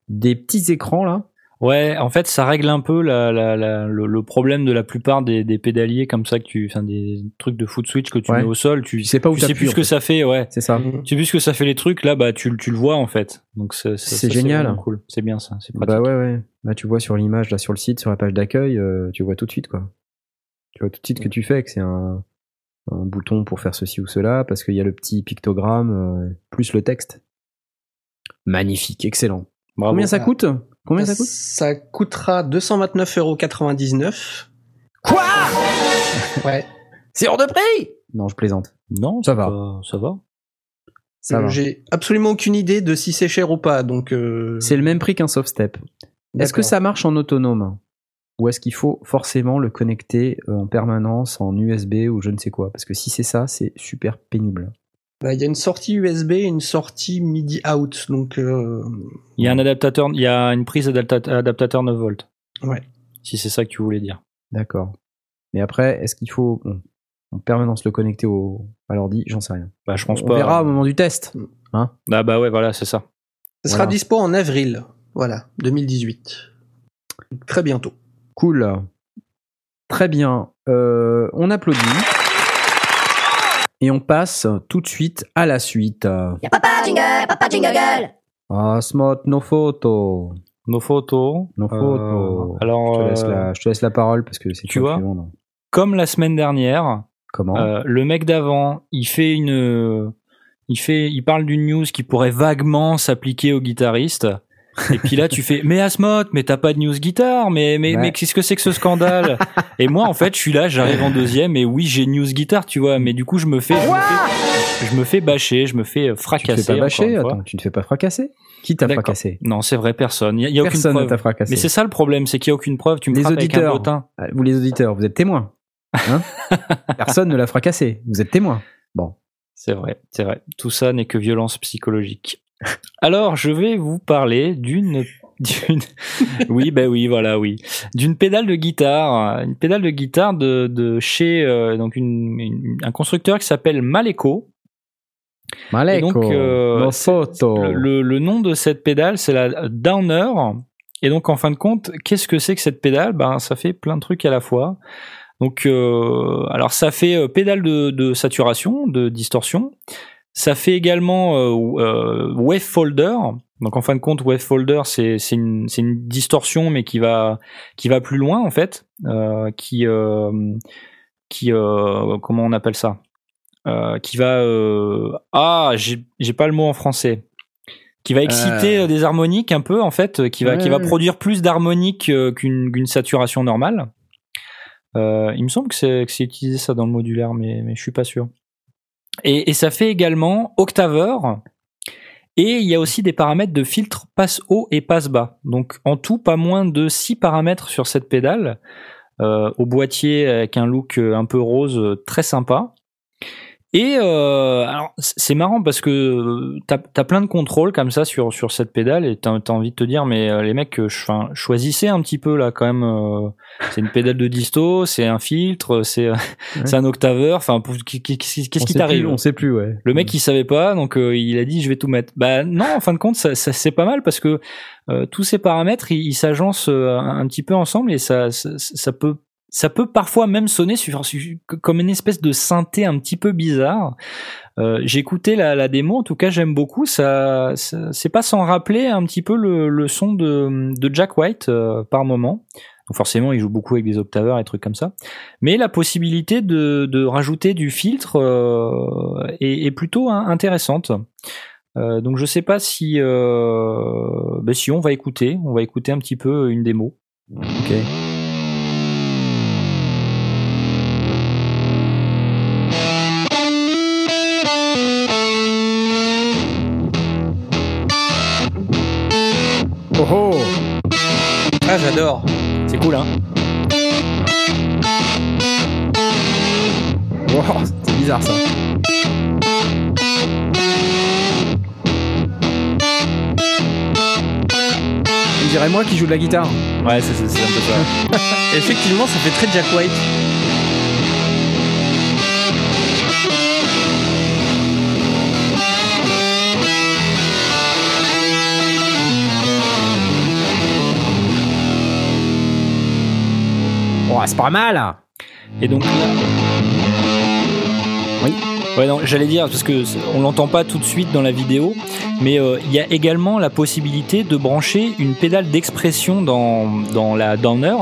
des petits écrans là.
Ouais, en fait, ça règle un peu la, la, la- le, le problème de la plupart des, des pédaliers comme ça que tu, enfin des trucs de foot switch que tu
Ouais.
mets au sol, tu,
Tu sais pas où
tu sais plus ce que
fait.
ça fait, ouais.
C'est ça.
Tu sais plus ce que ça fait les trucs, là, bah tu, le- tu le vois en fait. Donc c'est c'est-
C'est génial.
vraiment cool, c'est bien ça, c'est pratique.
Bah ouais, ouais. Là, tu vois sur l'image, là, sur le site, sur la page d'accueil, euh, tu vois tout de suite, quoi. Tu vois tout de suite que tu fais, que c'est un, un bouton pour faire ceci ou cela, parce qu'il y a le petit pictogramme, euh, plus le texte. Magnifique, excellent.
Bravo.
Combien ça coûte? Combien ça coûte?
Ça coûtera 229,99€.
Quoi?
Ouais.
C'est hors de prix? Non, je plaisante.
Non,
Ça va.
ça va.
Ça va.
J'ai absolument aucune idée de si c'est cher ou pas, donc. euh,
C'est le même prix qu'un soft step. Est-ce que ça marche en autonome? Ou est-ce qu'il faut forcément le connecter euh, en permanence en USB ou je ne sais quoi? Parce que si c'est ça, c'est super pénible.
Bah, Il y a une sortie USB et une sortie MIDI out, donc. euh,
Il y a un adaptateur, il y a une prise adapta- adaptateur 9 volts.
Ouais.
Si c'est ça que tu voulais dire.
D'accord. Mais après, est-ce qu'il faut bon, en permanence le connecter au, à l'ordi? J'en sais rien.
Bah je pense
On
pas.
verra au moment du test.
Ah bah ouais, voilà, c'est ça.
Ça sera
Voilà.
dispo en avril, voilà, 2018. Très bientôt.
Cool. Très bien. Euh, on applaudit. Et on passe tout de suite à la suite.
Y'a papa jingle, papa jingle.
Ah, Smot, nos photos.
Nos photos.
Nos
Euh,
photos.
alors,
Je te, laisse
euh,
la, je te laisse la parole parce que c'est
tu vois
demande.
comme la semaine dernière,
Comment
Euh, le mec d'avant, il fait une, il fait, il parle d'une news qui pourrait vaguement s'appliquer au guitariste. Et puis là, tu fais, mais Asmod, mais t'as pas de news guitare, mais, mais,
Ouais.
mais qu'est-ce que c'est que ce scandale? et moi, en fait, je suis là, j'arrive en deuxième, et oui, j'ai news guitare, tu vois, mais du coup, je me fais, je me fais, je me fais bâcher, je me fais
tu te
fracasser.
fais pas bâcher. Attends, tu ne fais pas fracasser? Qui t'a fracassé?
Non, c'est vrai, personne. Il y a, il y a aucune
Personne ne
preuve.
t'a fracassé.
Mais c'est ça le problème, c'est qu'il y a aucune preuve. Tu me
Les
frappes avec un
auditeurs. Ah, Vous les auditeurs, vous êtes témoins. Hein? Personne ne l'a fracassé. Vous êtes témoins. Bon.
C'est vrai, c'est vrai. Tout ça n'est que violence psychologique. Alors, je vais vous parler d'une, d'une, oui, ben oui, voilà, oui, d'une pédale de guitare, une pédale de guitare de, de chez euh, donc une, une- un constructeur qui s'appelle Maleco.
Maleko,
donc, euh. Le, le- le nom de cette pédale, c'est la Downer. Et donc, en fin de compte, qu'est-ce que c'est que cette pédale? Ben, ça fait plein de trucs à la fois. Donc, euh, alors ça fait pédale de, de saturation, de distorsion. Ça fait également euh, euh, wave folder. Donc, en fin de compte, wave folder, c'est une, une distorsion, mais qui va qui va plus loin en fait, euh, qui euh, qui euh, comment on appelle ça Euh, Qui va euh, ah j'ai pas le mot en français qui va exciter
Euh.
des harmoniques un peu en fait, qui va qui va
Ouais.
produire plus d'harmoniques qu'une saturation normale. Euh, il me semble que c'est que c'est utilisé ça dans le modulaire, mais mais je suis pas sûr. Et, ça fait également octaveur. Et il y a aussi des paramètres de filtre passe haut et passe bas. Donc en tout, pas moins de 6 paramètres sur cette pédale. euh, au boîtier avec un look euh, un peu rose euh, très sympa. Et euh, alors c'est marrant parce que euh, t'as as plein de contrôles comme ça sur sur cette pédale et t'as as envie de te dire mais euh, les mecs euh, enfin, choisissez un petit peu là quand même euh, c'est une pédale de disto c'est un filtre c'est c'est un octaveur enfin qu'est-ce qui t'arrive
On sait plus, ouais.
le mec il savait pas donc euh, il a dit je vais tout mettre. Bah non en fin de compte ça, ça c'est pas mal parce que euh, tous ces paramètres ils s'agencent un, un petit peu ensemble et ça, ça ça peut ça peut parfois même sonner comme une espèce de synthé un petit peu bizarre. Euh, J'ai écouté la, démo, en tout cas j'aime beaucoup. Ça, ça c'est pas sans rappeler un petit peu le, son de, Jack White euh, par moment. Donc forcément, il joue beaucoup avec des octaveurs et trucs comme ça. Mais la possibilité de, rajouter du filtre euh, est, plutôt intéressante. Donc je sais pas si ben si on va écouter, on va écouter un petit peu une démo.
Ok.
Ah, j'adore.
C'est cool hein
Wow, C'est bizarre ça. dirait moi qui joue de la guitare.
Ouais, c'est un peu ça.
Effectivement, ça fait très Jack White.
C'est pas mal.
Et donc là.
Oui.
Ouais, non, j'allais dire, parce que on l'entend pas tout de suite dans la vidéo, mais euh, il y a également la possibilité de brancher une pédale d'expression dans, dans la Downer.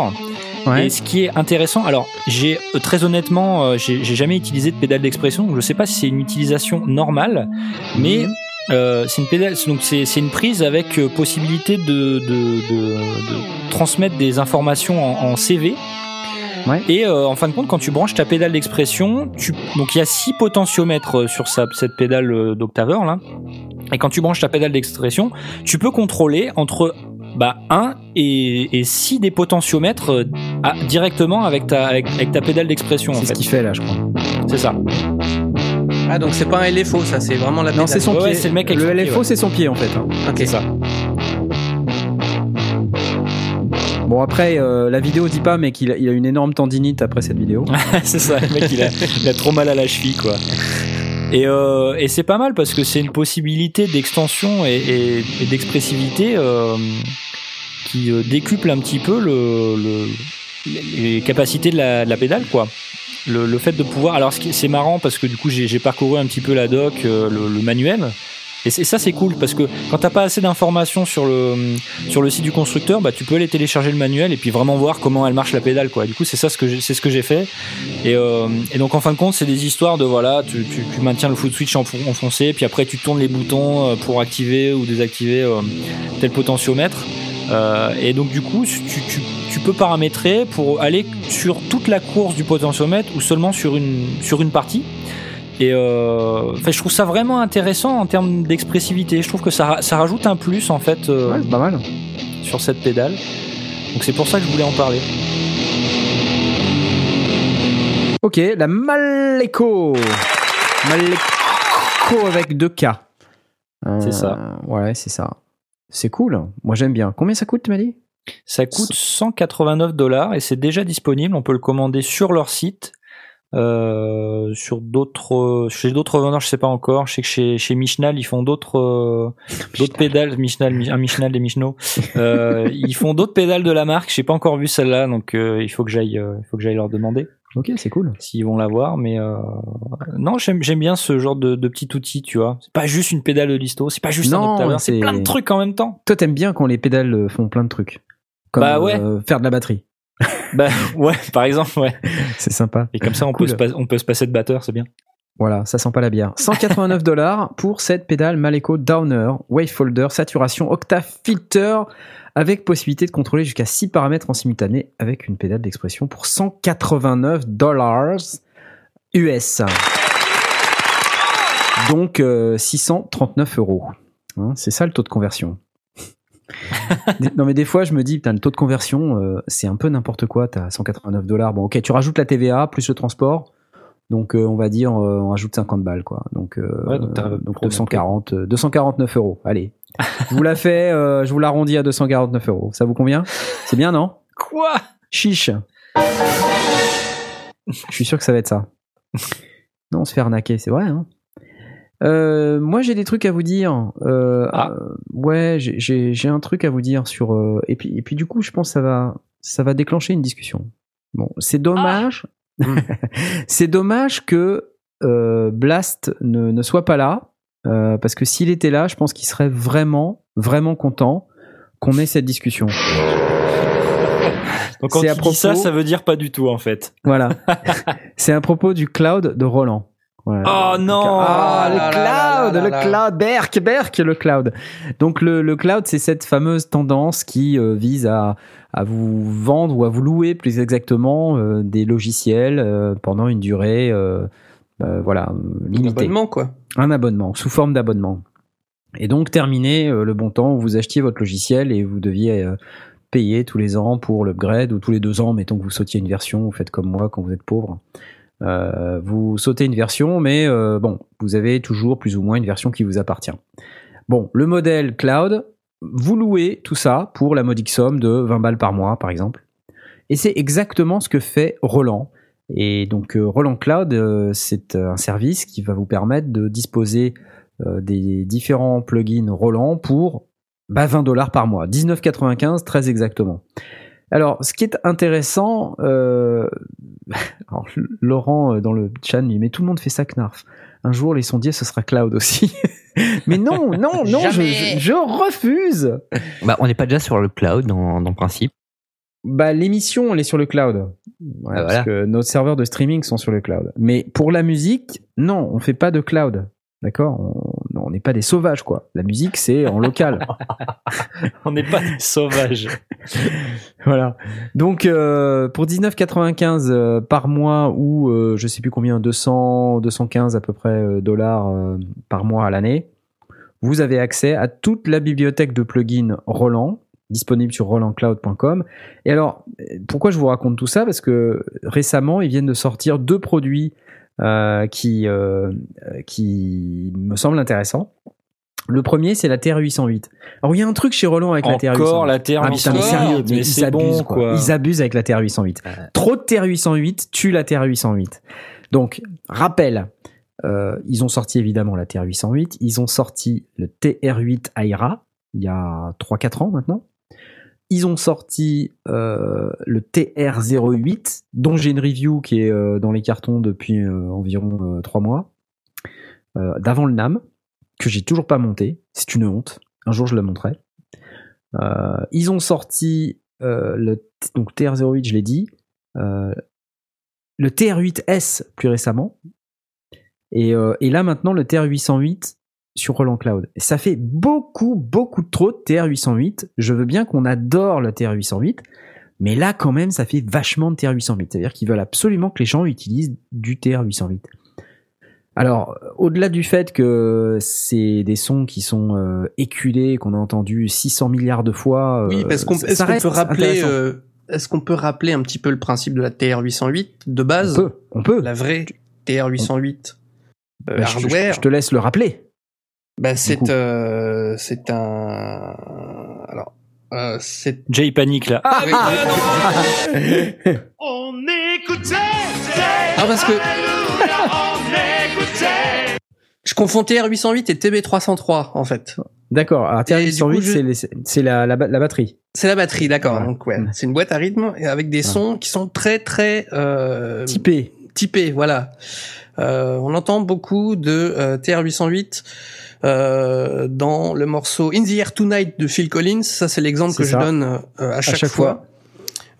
Ouais.
Et ce qui est intéressant, alors j'ai euh, très honnêtement, euh, j'ai jamais utilisé de pédale d'expression, donc je sais pas si c'est une utilisation normale, mais euh, c'est une pédale, donc c'est une prise avec possibilité de, de, de, de transmettre des informations en, en CV.
Ouais.
Et euh, en fin de compte, quand tu branches ta pédale d'expression, tu donc il y a six potentiomètres euh, sur sa, cette pédale euh, d'Octaver là. Et quand tu branches ta pédale d'expression, tu peux contrôler entre bah, 1 et, et 6 des potentiomètres euh, à- directement avec ta, avec, avec ta pédale d'expression en
C'est ce qu'il fait là, je crois.
C'est ça.
Ah, donc c'est pas un LFO, ça, c'est vraiment la
Non, c'est son
Ouais,
pied.
ouais, c'est le mec avec son pied,
LFO,
ouais.
c'est son pied en fait. hein.
Ok.
C'est ça.
Bon après, euh, la vidéo dit pas, mais qu'il a, il a une énorme tendinite après cette vidéo.
c'est ça, le mec il a, trop mal à la cheville quoi. Et, euh, et c'est pas mal parce que c'est une possibilité d'extension et, d'expressivité euh, qui décuple un petit peu le, le- les capacités de la, de la pédale quoi. Le, fait de pouvoir. Alors c'est marrant parce que du coup j'ai parcouru un petit peu la doc, le manuel. Et ça c'est cool parce que quand t'as pas assez d'informations sur le sur le site du constructeur, bah tu peux aller télécharger le manuel et puis vraiment voir comment elle marche la pédale quoi. Du coup c'est ça ce que c'est ce que j'ai fait. Et, euh, et donc en fin de compte, c'est des histoires de voilà, tu, tu, tu maintiens le foot switch enfo- enfoncé, puis après tu tournes les boutons euh, pour activer ou désactiver euh, tel potentiomètre. Euh, et donc du coup, tu, tu, tu peux paramétrer pour aller sur toute la course du potentiomètre ou seulement sur une sur une partie. Et euh, je trouve ça vraiment intéressant en termes d'expressivité. Je trouve que ça, ra- ça rajoute un plus en fait euh,
Ouais, pas mal.
sur cette pédale. Donc c'est pour ça que je voulais en parler.
Ok, la Maleco. Maleco avec deux K. Euh,
C'est ça.
Ouais, c'est ça. C'est cool. Moi, j'aime bien. Combien ça coûte, tu m'as dit?
Ça coûte 189 dollars et c'est déjà disponible. On peut le commander sur leur site. Euh, sur d'autres chez d'autres vendeurs je sais pas encore. Je sais que chez chez Michnal ils font d'autres euh, d'autres pédales. Michnal Mi- un Michnal des Michno. Euh, ils font d'autres pédales de la marque. J'ai pas encore vu celle-là donc euh, il faut que j'aille euh, il faut que j'aille leur demander.
Ok, c'est cool.
s'ils vont l'avoir mais euh, non j'aime j'aime bien ce genre de, de petit outil tu vois. C'est pas juste une pédale de listo. C'est pas juste
Non,
un octaveur c'est plein de trucs en même temps.
Toi, t'aimes bien quand les pédales euh, font plein de trucs. Comme
Bah ouais.
euh, faire de la batterie.
Bah ouais par exemple ouais
C'est sympa.
et comme ça on
Cool.
peut se on peut se passer de batteur c'est bien
Voilà, ça sent pas la bière. 189 dollars pour cette pédale Maleco Downer, Wavefolder, saturation, octave filter, avec possibilité de contrôler jusqu'à 6 paramètres en simultané avec une pédale d'expression pour 189 dollars US. Donc euh, 639 euros. Hein, c'est ça le taux de conversion. Non mais des fois je me dis putain le taux de conversion euh, c'est un peu n'importe quoi t'as 189 dollars. Bon ok tu rajoutes la TVA plus le transport. Donc euh, on va dire euh, on rajoute 50 balles quoi. Donc, euh,
Ouais, donc t'as
euh, donc
pro-
240 euh, 249 euros. Allez. Je vous la fais euh, je vous l'arrondis à 249 euros. Ça vous convient? C'est bien non?
Quoi?
Chiche. Je suis sûr que ça va être ça. Non on se fait arnaquer c'est vrai hein Euh, moi j'ai des trucs à vous dire. Euh,
Ah.
euh, ouais j'ai- un truc à vous dire sur euh, et puis et puis du coup je pense que ça va ça va déclencher une discussion. Bon c'est dommage. C'est dommage que euh, Blast ne, ne soit pas là euh, parce que s'il était là je pense qu'il serait vraiment vraiment content qu'on ait cette discussion.
Donc quand tu
à
dis ça ça veut dire pas du tout en fait.
Voilà. C'est à propos du cloud de Roland
Oh non
Ah, le
là
cloud,
là là
le
là.
cloud, Berk, Berk, le cloud. Donc le, le cloud, c'est cette fameuse tendance qui euh, vise à, à vous vendre ou à vous louer plus exactement euh, des logiciels euh, pendant une durée, euh, euh, voilà, euh,
Un
limitée.
abonnement, quoi.
Un abonnement, sous forme d'abonnement. Et donc terminer euh, le bon temps où vous achetiez votre logiciel et vous deviez euh, payer tous les ans pour l'upgrade ou tous les deux ans, mettons que vous sautiez une version, vous faites comme moi quand vous êtes pauvre. Euh, vous sautez une version, mais euh, bon, vous avez toujours plus ou moins une version qui vous appartient. Bon, le modèle cloud, vous louez tout ça pour la modique somme de 20 balles par mois, par exemple. Et c'est exactement ce que fait Roland. Et donc euh, Roland Cloud, c'est un service qui va vous permettre de disposer des différents plugins Roland pour bah, 20 dollars par mois, 19,95 très exactement. Alors, ce qui est intéressant, euh, alors, Laurent euh, dans le chat dit mais tout le monde fait ça Knarf. Un jour, les sondiers, ce sera cloud aussi. mais non, non, non, je,
Jamais.
je- je refuse.
Bah, on n'est pas déjà sur le cloud dans, principe.
Bah, l'émission, elle est sur le cloud. Ouais,
Ah,
parce que nos serveurs de streaming sont sur le cloud. Mais pour la musique, non, on fait pas de cloud. D'accord? On n'est pas des sauvages, quoi. La musique, c'est en local.
On n'est pas des sauvages.
voilà. Donc, euh, pour 19,95 euh, par mois ou euh, je sais plus combien, 200, 215 à peu près euh, dollars par mois à l'année, vous avez accès à toute la bibliothèque de plugins Roland disponible sur rolandcloud.com. Et alors, pourquoi je vous raconte tout ça? Parce que récemment, ils viennent de sortir deux produits qui, euh, euh, qui me semblent intéressants. Le premier, c'est la TR-808. Alors, il y a un truc chez Roland avec la TR-808.
Encore la Terre.
Ah putain, mais sérieux, mais,
mais
ils
c'est
abusent
bon,
quoi.
quoi.
Ils abusent avec la TR-808.
Euh.
Trop de TR-808 tue la TR-808. Donc, rappel, euh, ils ont sorti évidemment la TR-808, ils ont sorti le TR-8 Aira il y a 3-4 ans maintenant. Ils ont sorti euh, le TR-08, dont j'ai une review qui est euh, dans les cartons depuis euh, environ 3 mois, d'avant le NAM, que j'ai toujours pas monté. C'est une honte. Un jour, je le montrerai. Euh, ils ont sorti le donc TR08, je l'ai dit, le TR8S plus récemment, et là maintenant le TR808 sur Roland Cloud. Ça fait beaucoup, beaucoup trop de TR808. Je veux bien qu'on adore le TR808, mais là quand même ça fait vachement de TR808. C'est-à-dire qu'ils veulent absolument que les gens utilisent du TR808. Alors, euh, au-delà du fait que c'est des sons qui sont euh, éculés, qu'on a entendu 600 milliards de fois,
Oui,
euh,
parce qu'on est-ce qu'on peut rappeler euh, est-ce qu'on peut rappeler un petit peu le principe de la TR808 de
on
base,
peut, on peut.
la vraie TR808 euh,
Bah, je- je-
hardware
je te laisse le rappeler.
Bah, c'est euh, c'est un alors euh, c'est
Jay panique là.
ah, oui,
On écoutait
Ah, parce que- je confonds TR808 et TB303 en fait.
D'accord. Alors,
Et du coup,
TR-808,
je-
c'est la, la, ba- la batterie.
C'est la batterie, d'accord.
Ouais.
Donc ouais, c'est une boîte à rythme et avec des
Ouais.
sons qui sont très très euh,
Typé.
typés, voilà. Euh, on entend beaucoup de euh, TR-808 euh, dans le morceau In the Air Tonight de Phil Collins. Ça, c'est l'exemple que
ça.
je donne euh, à chaque,
chaque
fois.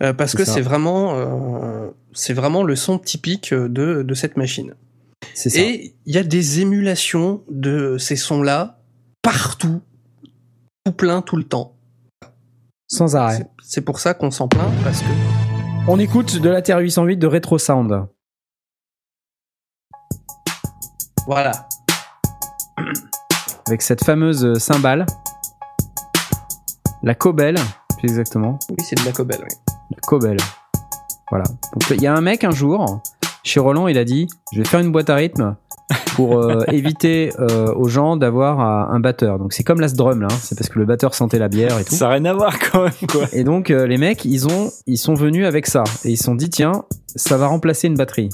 Euh, parce que c'est vraiment, c'est vraiment le son typique de, de cette machine.
Ça.
Et il y a des émulations de ces sons-là partout, tout plein, tout le temps.
Sans arrêt.
C'est- pour ça qu'on s'en plaint parce que
On écoute de la TR-808 de Retro Sound.
voilà.
Avec cette fameuse euh, cymbale. La Cobel, plus exactement.
Oui, c'est de la Cobel. Oui.
La Cobel. Voilà. Donc il y a un mec un jour, chez Roland, il a dit Je vais faire une boîte à rythme pour euh, éviter euh, aux gens d'avoir un batteur. Donc c'est comme l'as drum là, hein. c'est parce que le batteur sentait la bière et tout.
Ça n'a rien à voir quand même quoi.
Et donc euh, les mecs, ils ont, ils sont venus avec ça et ils se sont dit tiens, ça va remplacer une batterie.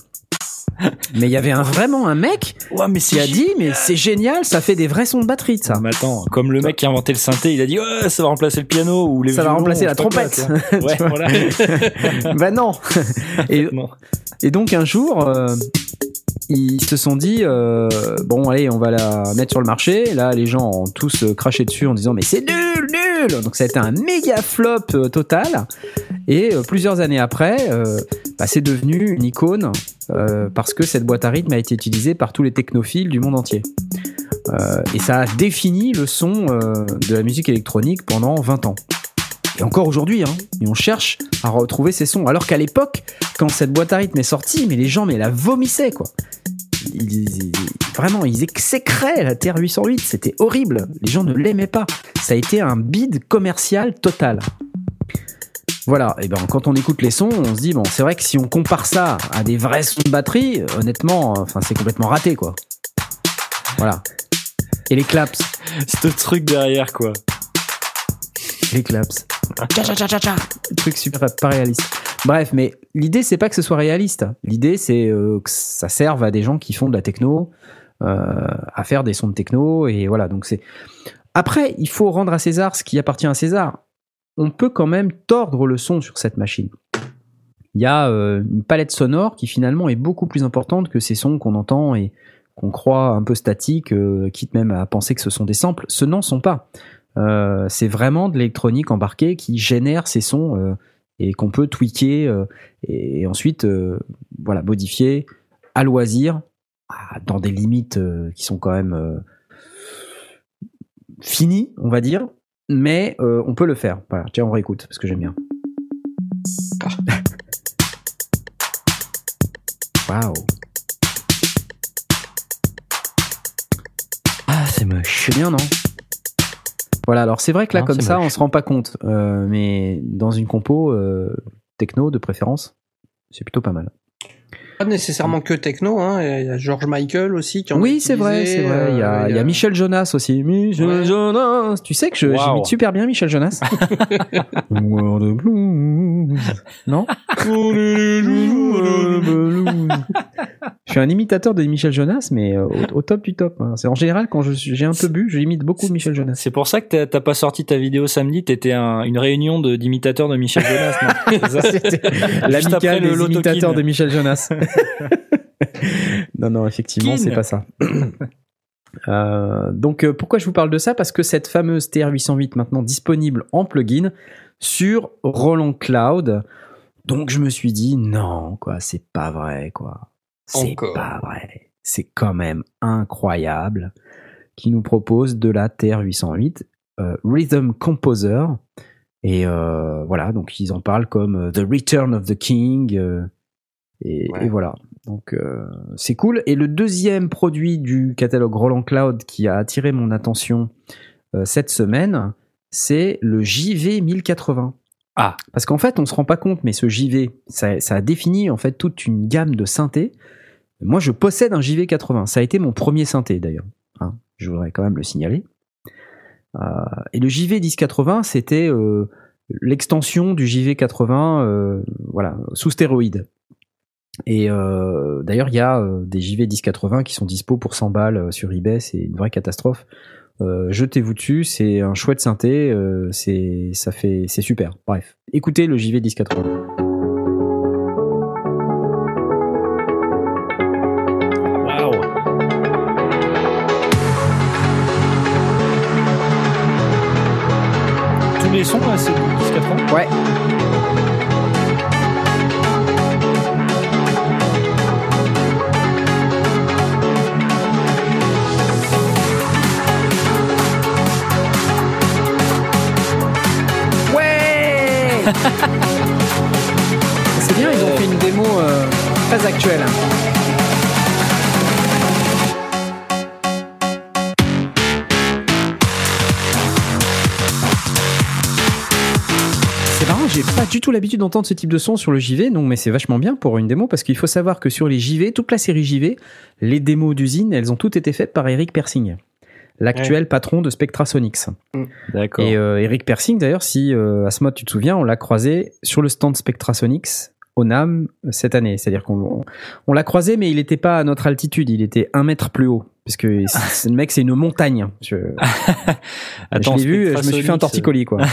Mais il y avait un, vraiment un mec
Ouais mais
qui a dit mais c'est génial, ça fait des vrais sons de batterie ça.
Non, mais attends, comme le mec qui a inventé le synthé, il a dit ouais, ça va remplacer le piano ou les
Ça va remplacer la
quoi,
trompette.
Ouais, voilà.
bah non. Et,
Non.
et donc un jour, euh, ils se sont dit euh, bon allez, on va la mettre sur le marché. Là, les gens ont tous euh, craché dessus en disant mais c'est nul, nul. Donc ça a été un méga flop euh, total. Et euh, plusieurs années après, euh, bah, c'est devenu une icône euh, parce que cette boîte à rythme a été utilisée par tous les technophiles du monde entier. Et ça a défini le son de la musique électronique pendant 20 ans. Et encore aujourd'hui, hein, on cherche à retrouver ces sons. Alors qu'à l'époque, quand cette boîte à rythme est sortie, mais les gens mais la vomissaient quoi. Vraiment, ils exécraient la Terre 808. C'était horrible. Les gens ne l'aimaient pas. Ça a été un bide commercial total. Voilà, et ben quand on écoute les sons, on se dit bon, c'est vrai que si on compare ça à des vrais sons de batterie, honnêtement, enfin c'est complètement raté quoi. Voilà. Et les claps,
Ce truc derrière quoi.
Les claps. Tcha, tcha, tcha, tcha. Truc super pas réaliste. Bref, mais l'idée c'est pas que ce soit réaliste. L'idée c'est euh, que ça serve à des gens qui font de la techno, euh, à faire des sons de techno et voilà. Donc c'est. Après, il faut rendre à César ce qui appartient à César. On peut quand même tordre le son sur cette machine. Il y a euh, une palette sonore qui finalement est beaucoup plus importante que ces sons qu'on entend et qu'on croit un peu statiques, euh, quitte même à penser que ce sont des samples. Ce n'en sont pas. Euh, c'est vraiment de l'électronique embarquée qui génère ces sons et qu'on peut tweaker euh, et, ensuite voilà modifier à loisir dans des limites qui sont quand même finies, on va dire, mais euh, on peut le faire. Voilà, tiens, on réécoute parce que j'aime bien. Waouh.
Ah, c'est moche.
C'est bien, non? Voilà, alors c'est vrai que là,
Non,
comme ça,
moche.
on se rend pas compte. euh, mais dans une compo euh, techno de préférence, c'est plutôt pas mal.
Pas nécessairement que techno, hein. Il y a George Michael aussi qui en
Oui, c'est vrai, c'est vrai. Il y, a,
euh,
il y a Michel Jonas aussi. Michel
Ouais.
Jonas. Tu sais que je-
Wow.
j'imite super bien Michel Jonas. World of Blues. Non? Je suis un imitateur de Michel Jonas, mais euh, au, au top du top. hein. C'est en général quand je suis- j'ai un peu bu, je imite beaucoup Michel Jonas.
C'est pour ça que t'as- t'as pas sorti ta vidéo samedi, t'étais un, une réunion de- d'imitateurs de Michel Jonas, non?
L'amical
le
des imitateurs de Michel Jonas. non, non, effectivement, c'est pas ça. Euh, donc, euh, pourquoi je vous parle de ça? Parce que cette fameuse TR-808 maintenant disponible en plugin sur Roland Cloud. Donc, je me suis dit, non, quoi, c'est pas vrai, quoi. C'est pas vrai. C'est quand même incroyable qui nous propose de la TR-808 euh, Rhythm Composer. Et euh, voilà, donc ils en parlent comme The Return of the King. Et,
Ouais.
et voilà, donc euh, c'est cool. Et le deuxième produit du catalogue Roland Cloud qui a attiré mon attention euh, cette semaine, c'est le JV 1080.
Ah.
Parce qu'en fait, on se rend pas compte, mais ce JV, ça, ça a défini en fait toute une gamme de synthés. Moi, je possède un JV 80. Ça a été mon premier synthé d'ailleurs. hein. je voudrais quand même le signaler. Euh, et le JV 1080, c'était euh, l'extension du JV 80, euh, voilà, sous stéroïde. Et euh, d'ailleurs, il y a euh, des JV 1080 qui sont dispo pour 100 balles euh, sur eBay. C'est une vraie catastrophe. Euh, Jetez-vous dessus, c'est un chouette synthé. euh, c'est ça fait, c'est super. Bref, écoutez le JV 1080.
Waouh Tous les sons, là, c'est du 1080
Ouais. Ouais tout l'habitude d'entendre ce type de son sur le JV, donc mais c'est vachement bien pour une démo parce qu'il faut savoir que sur les JV, toute la série JV, les démos d'usine, elles ont toutes été faites par Eric Persing, l'actuel patron de Spectrasonics.
D'accord.
Et euh, Eric Persing, d'ailleurs, si euh, Asmod, tu te souviens, on l'a croisé sur le stand Spectrasonics au NAM cette année. C'est-à-dire qu'on on, on l'a croisé, mais il n'était pas à notre altitude, il était un mètre plus haut. Parce que c'est- le mec, c'est une montagne. Je,
Attends,
je l'ai vu, je me suis fait un torticolis, quoi.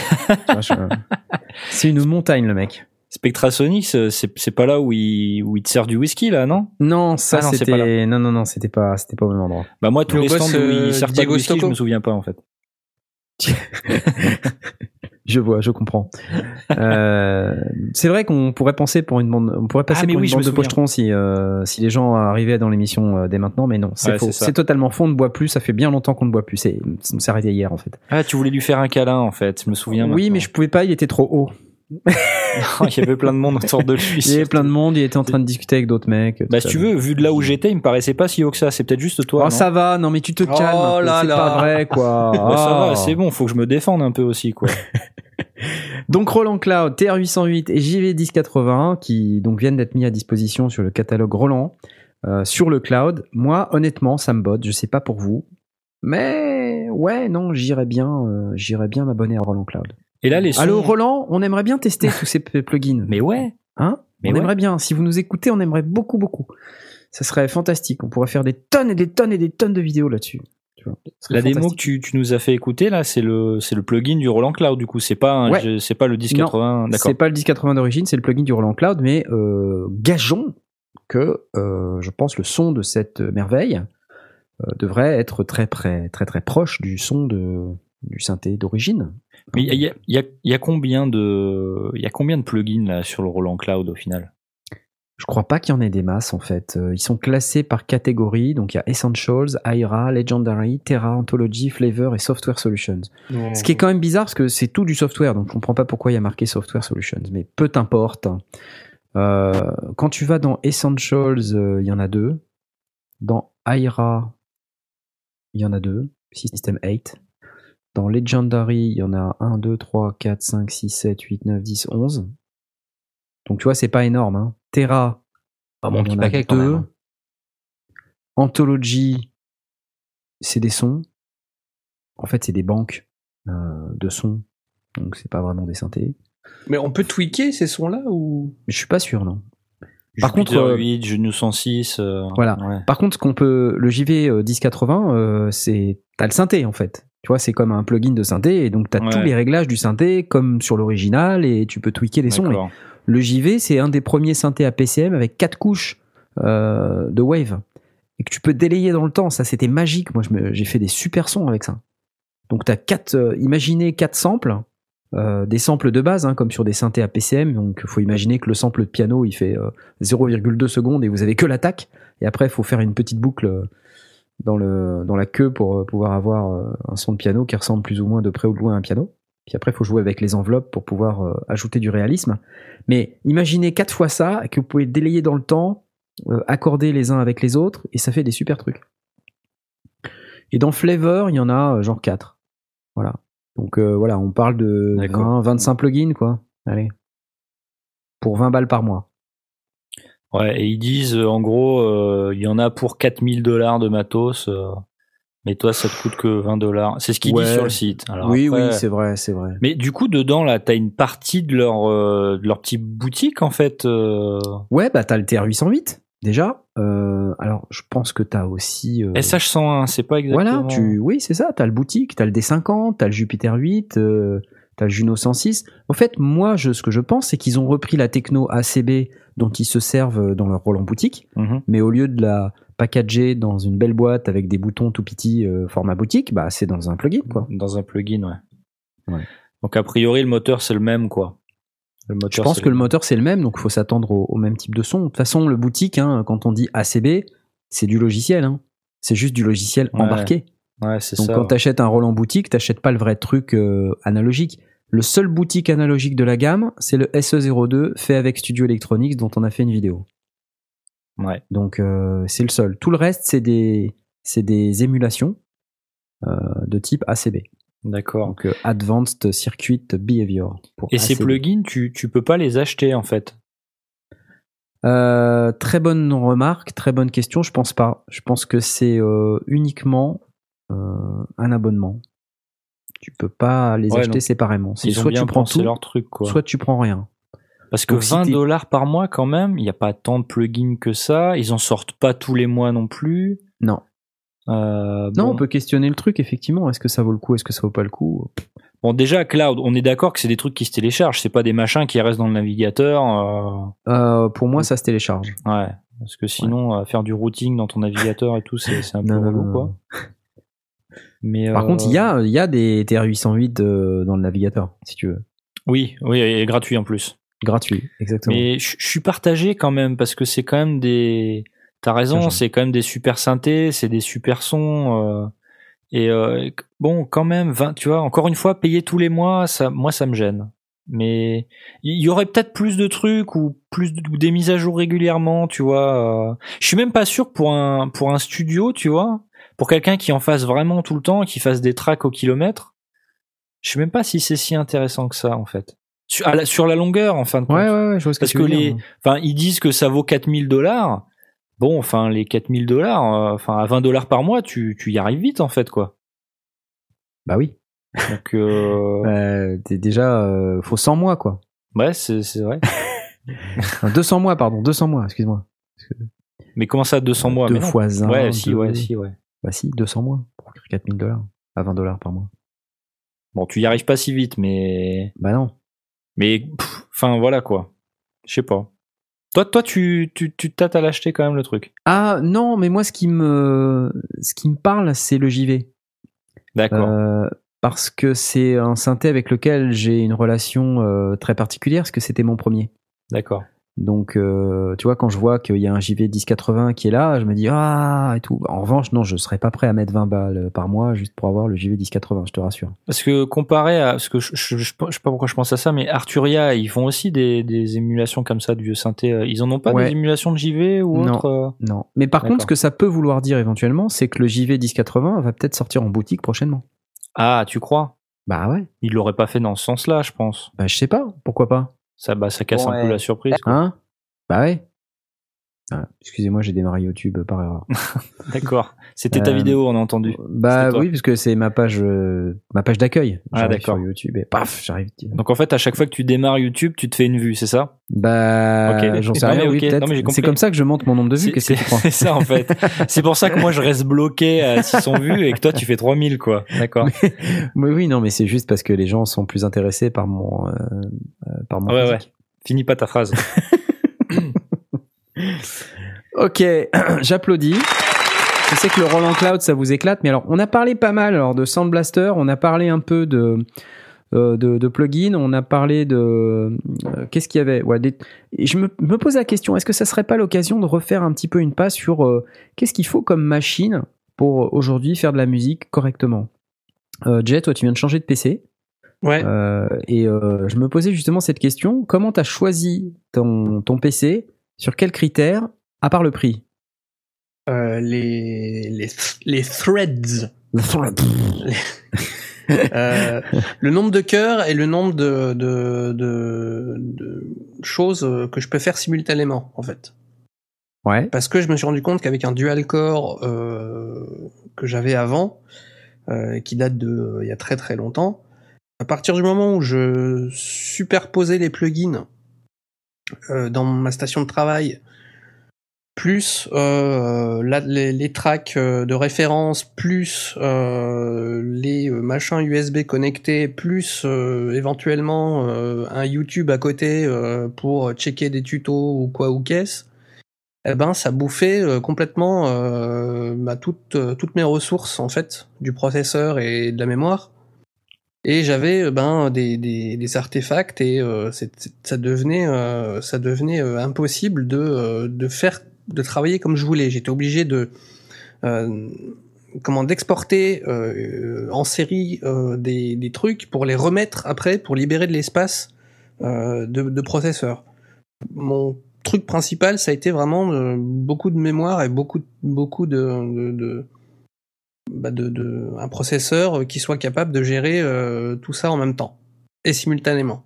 C'est une montagne, le mec.
Spectrasonics, euh, c'est pas là où il, où il te sert du whisky, là, non?
Non, ça
Ah
c'était. Non, non, non, c'était pas, c'était pas au même endroit.
Bah moi, tous
Le
les stands où
euh,
il sert pas de
Diego
whisky, je me souviens pas, en fait.
Je vois, je comprends. Euh, c'est vrai qu'on pourrait penser pour une bande, on pourrait passer
Ah, mais
pour
oui,
une
je
bande
me
de pochetrons si euh, si les gens arrivaient dans l'émission euh, dès maintenant, mais non, c'est
Ouais,
faux.
C'est
totalement faux. On ne boit plus. Ça fait bien longtemps qu'on ne boit plus. C'est, on s'est arrêté hier en fait.
Ah, tu voulais lui faire un câlin, en fait, je me souviens.
oui, mais je pouvais pas. Il était trop haut.
Il y avait plein de monde autour de lui.
Il y avait plein de monde. Il était en train de discuter avec d'autres mecs.
Bah, si tu veux, vu de là où j'étais, il me paraissait pas si haut que ça. C'est peut-être juste toi.
Oh,
non
ça va. Non, mais tu te
Oh
calmes. peu,
là
c'est
là.
pas vrai, quoi.
Bah, ça va, c'est bon, faut que je me défende un peu aussi, quoi.
Donc Roland Cloud, TR808 et JV1080 qui donc viennent d'être mis à disposition sur le catalogue Roland euh, sur le cloud. Moi, honnêtement, ça me botte. Je sais pas pour vous, mais ouais, non, j'irais bien, euh, j'irais bien m'abonner à Roland Cloud.
Et là, les sons.
Allô Roland, on aimerait bien tester tous ces plugins.
Mais ouais.
Hein
Mais
On
ouais.
aimerait bien. Si vous nous écoutez, on aimerait beaucoup, beaucoup. Ça serait fantastique. On pourrait faire des tonnes et des tonnes et des tonnes de vidéos là-dessus.
La démo que tu, tu nous as fait écouter là, c'est le c'est le plugin du Roland Cloud du coup. C'est pas
Ouais.
c'est pas le 1080. D'accord.
C'est pas le 1080 d'origine, c'est le plugin du Roland Cloud, mais euh, gageons que euh, je pense le son de cette merveille euh, devrait être très près, très très proche du son de du synthé d'origine.
Mais il y a, il y, a, il y a combien de il y a combien de plugins là sur le Roland Cloud au final?
Je crois pas qu'il y en ait des masses en fait. Euh, Ils sont classés par catégorie, donc il y a Essentials, Aira, Legendary, Terra, Anthology, Flavor et Software Solutions. Ce qui est quand même bizarre parce que c'est tout du software, donc je comprends pas pourquoi il y a marqué Software Solutions, mais peu t'importe. Euh, quand tu vas dans Essentials, euh, il y en a deux. Dans Aira, il y en a deux. System 8. Dans Legendary, il y en a 1, 2, 3, 4, 5, 6, 7, 8, 9, 10, 11. Donc tu vois, c'est pas énorme. Hein. Terra,
Pas mon
il y
petit
en a
paquet quand même. hein.
Anthology, c'est des sons. En fait, c'est des banques euh, de sons. Donc, c'est pas vraiment des synthés.
Mais on peut tweaker ces sons-là ou?
Mais je suis pas sûr, non. Par
Jupiter
contre, euh,
8, Juno 106. euh,
Voilà.
ouais.
Par contre, ce qu'on peut, le JV euh, 1080, euh, c'est, t'as le synthé en fait. Tu vois, c'est comme un plugin de synthé et donc t'as
Ouais.
tous les réglages du synthé comme sur l'original et tu peux tweaker les sons. Et le JV, c'est un des premiers synthés à PCM avec quatre couches euh, de wave et que tu peux délayer dans le temps. Ça, c'était magique. Moi, j'ai fait des super sons avec ça. Donc, t'as quatre, euh, imaginez quatre samples, euh, des samples de base, hein, comme sur des synthés à PCM. Donc, faut imaginer que le sample de piano, il fait euh, 0,2 secondes et vous avez que l'attaque. Et après, il faut faire une petite boucle euh, dans, le, dans la queue pour euh, pouvoir avoir euh, un son de piano qui ressemble plus ou moins de près ou de loin à un piano. Puis après, il faut jouer avec les enveloppes pour pouvoir euh, ajouter du réalisme. Mais imaginez quatre fois ça, que vous pouvez délayer dans le temps, euh, accorder les uns avec les autres, et ça fait des super trucs. Et dans Flavor, il y en a euh, genre 4. Voilà. Donc euh, voilà, on parle de
D'accord.
20, 25 plugins, quoi. Allez. Pour 20 balles par mois.
Ouais, et ils disent euh, en gros, euh, il y en a pour 4000 dollars de matos, euh, mais toi ça te coûte que 20 dollars. C'est ce qu'ils
Ouais.
disent sur le site. Alors
oui,
après-
oui, c'est vrai, c'est vrai.
Mais du coup, dedans, là, t'as une partie de leur, de leur petite boutique, en fait.
Ouais, bah t'as le TR-808, déjà. Euh, alors, je pense que t'as aussi... euh,
SH101, c'est pas exactement.
Voilà, tu, oui, c'est ça. T'as le boutique, t'as le D50, t'as le Jupiter 8, euh, t'as le Juno 106. En fait, moi, je, ce que je pense, c'est qu'ils ont repris la techno ACB dont ils se servent dans leur rôle en boutique,
Mhm.
mais au lieu de la packager dans une belle boîte avec des boutons tout petits euh, format boutique, bah c'est dans un plugin, quoi.
Dans un plugin, ouais.
Ouais.
Donc, a priori, le moteur, c'est le même, quoi. Le moteur,
Je pense que le moteur c'est le même, donc il faut s'attendre au, au même type de son. De toute façon, le boutique, hein, quand on dit ACB, c'est du logiciel. Hein. C'est juste du logiciel
Ouais,
embarqué.
Ouais, c'est
Donc
ça.
quand
ouais.
t'achètes un Roland boutique, t'achètes pas le vrai truc euh, analogique. Le seul boutique analogique de la gamme, c'est le SE02 fait avec Studio Electronics dont on a fait une vidéo.
Ouais.
Donc euh, c'est le seul. Tout le reste, c'est des, c'est des émulations euh, de type ACB.
D'accord.
Donc euh, Advanced Circuit Behavior. pour
Et ces plugins, tu, tu peux pas les acheter, en fait?
Euh, très bonne remarque, très bonne question. Je pense pas. Je pense que c'est euh, uniquement un abonnement. Tu peux pas les
Ouais,
acheter séparément. C'est
Ils ont
soit
bien
tu prends tout,
leur truc, quoi.
soit tu prends rien.
Parce que
Donc, si
20
t'es-
dollars par mois, quand même, il n'y a pas tant de plugins que ça. Ils en sortent pas tous les mois non plus.
Non.
Euh,
Non,
bon.
on peut questionner le truc, effectivement. Est-ce que ça vaut le coup Est-ce que ça vaut pas le coup
Bon, déjà, cloud, on est d'accord que c'est des trucs qui se téléchargent. C'est pas des machins qui restent dans le navigateur. euh,
Euh, Pour moi, ça se télécharge.
Ouais. Parce que sinon, faire du routing dans ton navigateur et tout, c'est un peu relou, quoi. Mais,
Par contre, il y a, y a des TR-808 euh, dans le navigateur, si tu veux.
Oui, oui, et gratuit en plus.
Gratuit, exactement.
Mais je suis partagé quand même parce que c'est quand même des. T'as raison, c'est quand même des super synthés, c'est des super sons. euh, Et euh, bon, quand même, 20, tu vois, encore une fois, payer tous les mois, ça, moi, ça me gêne. Mais il y aurait peut-être plus de trucs ou plus de- ou des mises à jour régulièrement, tu vois. euh. Je suis même pas sûr que pour un pour un studio, tu vois, pour quelqu'un qui en fasse vraiment tout le temps, qui fasse des tracks au kilomètre, je sais même pas si c'est si intéressant que ça en fait. Sur, à la, sur la longueur, en fin de compte.
ouais, ouais, ouais, je vois ce que
Parce que
dire.
les, enfin, ils disent que ça vaut 4000 dollars. Bon, enfin, les 4000 dollars, euh, enfin, à 20 dollars par mois, tu, tu y arrives vite, en fait, quoi.
Bah oui.
Donc, euh,
t'es déjà, euh, faut 100 mois, quoi.
ouais, c'est vrai.
Enfin, 200 mois, pardon, 200 mois, excuse-moi.
Mais comment ça, 200 mois?
Deux
mais non.
fois un.
Ouais, si,
deux-
ouais, si, ouais.
Bah si, 200 mois. Pour 4000 dollars. À 20 dollars par mois.
Bon, tu y arrives pas si vite, mais
Bah non.
mais enfin voilà quoi. Je sais pas. Toi, toi, tu tu tu tâtes à l'acheter quand même le truc.
Ah non, mais moi, ce qui me, ce qui me parle, c'est le JV.
D'accord.
Euh, parce que c'est un synthé avec lequel j'ai une relation euh, très particulière, parce que c'était mon premier.
D'accord.
Donc, euh, tu vois, quand je vois qu'il y a un JV 1080 qui est là, je me dis ah et tout. En revanche, non, je serais pas prêt à mettre 20 balles par mois juste pour avoir le JV 1080, je te rassure.
Parce que comparé à parce que je, je, je, je sais pas pourquoi je pense à ça, mais Arturia, ils font aussi des, des émulations comme ça du vieux synthé. Ils en ont pas
Ouais.
des émulations de JV ou
Non.
autre euh
Non. Mais par contre, ce que ça peut vouloir dire éventuellement, c'est que le JV 1080 va peut-être sortir en boutique prochainement.
Ah, tu crois?
Bah ouais.
Ils l'auraient pas fait dans ce sens-là, je pense.
Bah je sais pas. Pourquoi pas?
Ça, bah, ça casse un
Ouais.
peu la surprise. quoi.
Hein? Bah ouais. Ah, Excusez-moi, j'ai démarré YouTube par erreur.
D'accord. C'était ta
Euh,
vidéo, on a entendu.
Bah oui, parce que c'est ma page, euh, ma page d'accueil.
Ah, d'accord.
Sur YouTube et paf, j'arrive.
Donc en fait, à chaque fois que tu démarres YouTube, tu te fais une vue, c'est ça?
Bah,
Ok.
j'en sais rien.
mais
oui,
mais.
C'est comme ça que je monte mon nombre de vues.
C'est ça en fait. C'est pour ça que moi je reste bloqué à 600 vues et que toi tu fais 3000 quoi. D'accord.
Oui, oui, non, mais c'est juste parce que les gens sont plus intéressés par mon, euh, par mon.
Ouais ouais. Finis pas ta phrase.
Ok, j'applaudis. Je sais que le Roland Cloud, ça vous éclate, mais alors, on a parlé pas mal alors, de Sound Blaster, on a parlé un peu de, euh, de, de plugins, on a parlé de. euh, Qu'est-ce qu'il y avait? Ouais, des- et Je me, me pose la question, est-ce que ça serait pas l'occasion de refaire un petit peu une passe sur euh, qu'est-ce qu'il faut comme machine pour aujourd'hui faire de la musique correctement? Jay, toi, tu viens de changer de PC.
Ouais.
Et je me posais justement cette question comment tu as choisi ton, ton PC Sur quels critères À part le prix
Euh, les, les, les threads. Euh, le nombre de cœurs et le nombre de, de, de, de choses que je peux faire simultanément, en fait.
Ouais.
Parce que je me suis rendu compte qu'avec un dual core euh, que j'avais avant, qui date de il y a très très longtemps, à partir du moment où je superposais les plugins euh, dans ma station de travail, plus euh, les, les tracks euh, de référence, plus euh, les euh, machins USB connectés, plus éventuellement un YouTube à côté pour checker des tutos ou quoi ou qu'est-ce, eh ben ça bouffait complètement bah, toutes, toutes mes ressources en fait du processeur et de la mémoire. Et j'avais euh, ben des, des, des artefacts et euh, c'est- c'est- ça devenait euh, ça devenait euh, impossible de euh, de faire de travailler comme je voulais. J'étais obligé de euh, comment d'exporter en série des, des trucs pour les remettre après pour libérer de l'espace de, de processeur. Mon truc principal, ça a été vraiment beaucoup de mémoire et beaucoup beaucoup de, de, de bah, de, de- un processeur qui soit capable de gérer euh, tout ça en même temps et simultanément.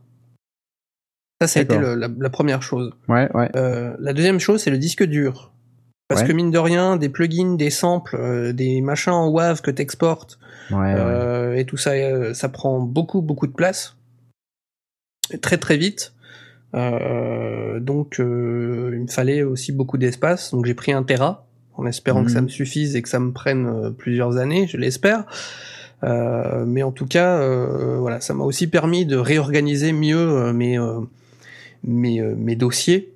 Ça, ça a été le- la, la première chose.
Ouais, ouais.
Euh, la deuxième chose, c'est le disque dur. Parce
Ouais.
que mine de rien, des plugins, des samples, euh, des machins en WAV que t'exportes, euh, et tout ça, ça prend beaucoup, beaucoup de place. Et très, très vite. Euh, donc, euh, il me fallait aussi beaucoup d'espace. Donc, j'ai pris un Tera, en espérant que ça
Mhm.
me suffise et que ça me prenne euh, plusieurs années, je l'espère. Euh, mais en tout cas, euh, voilà, ça m'a aussi permis de réorganiser mieux mes, mes, mes dossiers.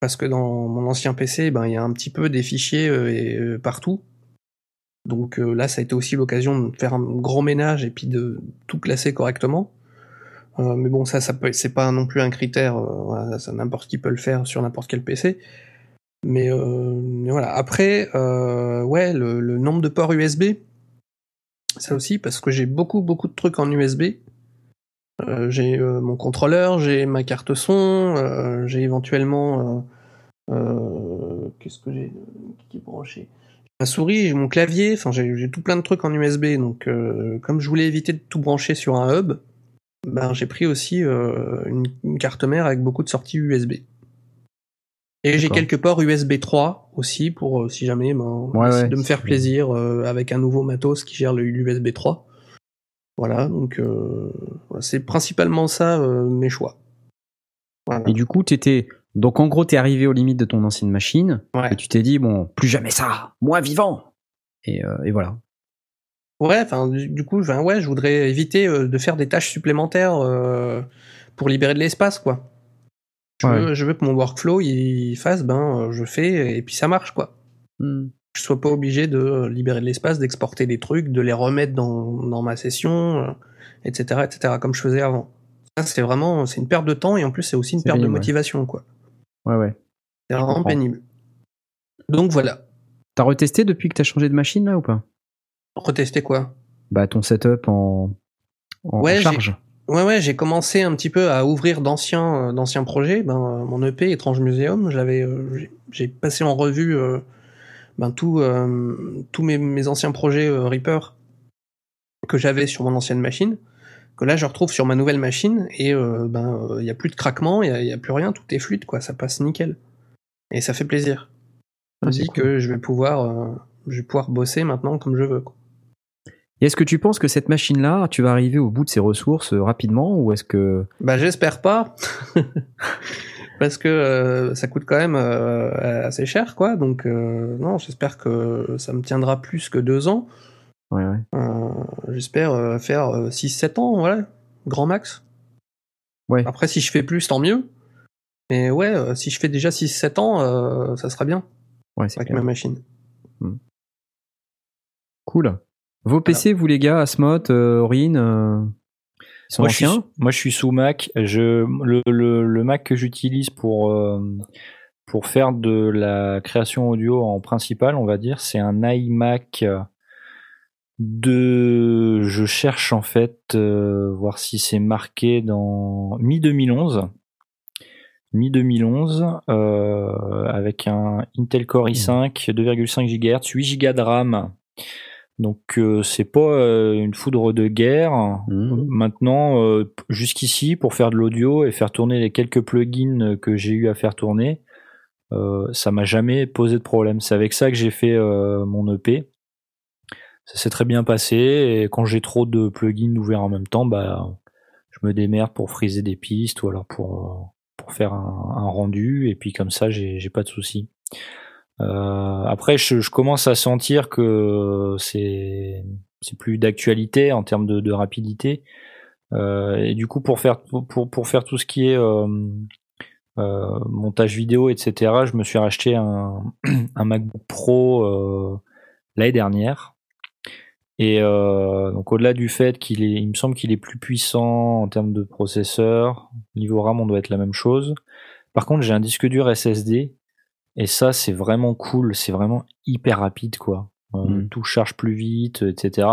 Parce que dans mon ancien PC, ben, il y a un petit peu des fichiers et, partout. Donc là, ça a été aussi l'occasion de faire un gros ménage et puis de tout classer correctement. Euh, mais bon, ça, ça peut, c'est pas non plus un critère. euh, voilà, ça, n'importe qui peut le faire sur n'importe quel PC. Mais, euh, mais voilà. Après, euh, ouais, le, nombre de ports USB, ça aussi, parce que j'ai beaucoup, beaucoup de trucs en USB. Euh, j'ai mon contrôleur, j'ai ma carte son, j'ai éventuellement. Qu'est-ce que j'ai qui est branché? Ma souris, j'ai mon clavier, enfin j'ai tout plein de trucs en USB. Donc, comme je voulais éviter de tout brancher sur un hub, ben, j'ai pris aussi une carte mère avec beaucoup de sorties USB. Et j'ai quelques ports USB 3 aussi pour euh, si jamais ben,
Ouais,
essayer
ouais,
de me faire plaisir euh, avec un nouveau matos qui gère le l'USB 3. Voilà, donc euh, c'est principalement ça euh, mes choix. Voilà.
Et du coup, t'étais. Donc en gros, t'es arrivé aux limites de ton ancienne machine.
Ouais.
Et tu t'es dit, bon, plus jamais ça, moi vivant. Et, et voilà.
Ouais, enfin, du, du coup, ouais, je voudrais éviter de faire des tâches supplémentaires pour libérer de l'espace, quoi. Je,
Ouais.
veux, je veux que mon workflow il fasse, ben, euh, je fais et puis ça marche, quoi. Que je sois pas obligé de euh, libérer de l'espace, d'exporter des trucs, de les remettre dans, dans ma session, euh, etc., etc., comme je faisais avant. C'est vraiment, c'est une perte de temps et en plus, c'est aussi une perte de
ouais.
motivation, quoi.
Ouais, ouais.
C'est vraiment
comprends.
pénible. Donc voilà.
T'as retesté depuis que t'as changé de machine là ou pas?
Retester quoi?
Bah ton setup en, en
Ouais,
charge.
Ouais, ouais, j'ai commencé un petit peu à ouvrir d'anciens, euh, d'anciens projets. Ben, euh, mon EP Étrange Museum, je l'avais, euh, j'ai- j'ai passé en revue ben, tout, tous mes, mes anciens projets Reaper que j'avais sur mon ancienne machine, que là je retrouve sur ma nouvelle machine et euh, ben il y a plus de craquement, il y a, plus rien, tout est fluide quoi, ça passe nickel et ça fait plaisir. Je me dis que je vais pouvoir, euh, je vais pouvoir bosser maintenant comme je veux. Quoi.
Et est-ce que tu penses que cette machine-là, tu vas arriver au bout de ses ressources euh, rapidement ou est-ce que
Bah j'espère pas. Parce que euh, ça coûte quand même euh, assez cher, quoi. Donc euh, non, j'espère que ça me tiendra plus que deux ans.
ouais, ouais.
J'espère faire 6-7 ans, voilà, grand max.
Ouais.
Après, si je fais plus, tant mieux. Mais ouais, si je fais déjà 6-7 ans, ça sera bien
Ouais, c'est
avec
clair.
ma machine.
Cool. Vos PC, vous les gars, Asmod, euh, Orin, euh, ils sont
Moi je, suis,
anciens
moi, je suis sous Mac. Je, le, le, le Mac que j'utilise pour, euh, pour faire de la création audio en principal, on va dire, c'est un iMac de. Je cherche en fait, euh, voir si c'est marqué dans mi-2011. Mi-2011, euh, avec un Intel Core i5, 2,5 GHz, 8 Go de RAM. Donc euh, c'est pas euh, une foudre de guerre.
Mhm.
Maintenant, euh, jusqu'ici, pour faire de l'audio et faire tourner les quelques plugins que j'ai eu à faire tourner, ça m'a jamais posé de problème. C'est avec ça que j'ai fait mon EP. Ça s'est très bien passé et quand j'ai trop de plugins ouverts en même temps, bah, je me démerde pour friser des pistes ou alors pour pour faire un, un rendu et puis comme ça, j'ai pas de soucis. Euh, après, je, je commence à sentir que c'est c'est plus d'actualité en termes de, de rapidité. Euh, et du coup, pour faire pour pour faire tout ce qui est euh, euh, montage vidéo, etc., je me suis racheté un un MacBook Pro euh, l'année dernière. Et euh, donc au-delà du fait qu'il est, il me semble qu'il est plus puissant en termes de processeur, niveau RAM on doit être la même chose. Par contre, j'ai un disque dur SSD et ça c'est vraiment cool, c'est vraiment hyper rapide quoi. Euh,
Mm.
Tout charge plus vite, etc.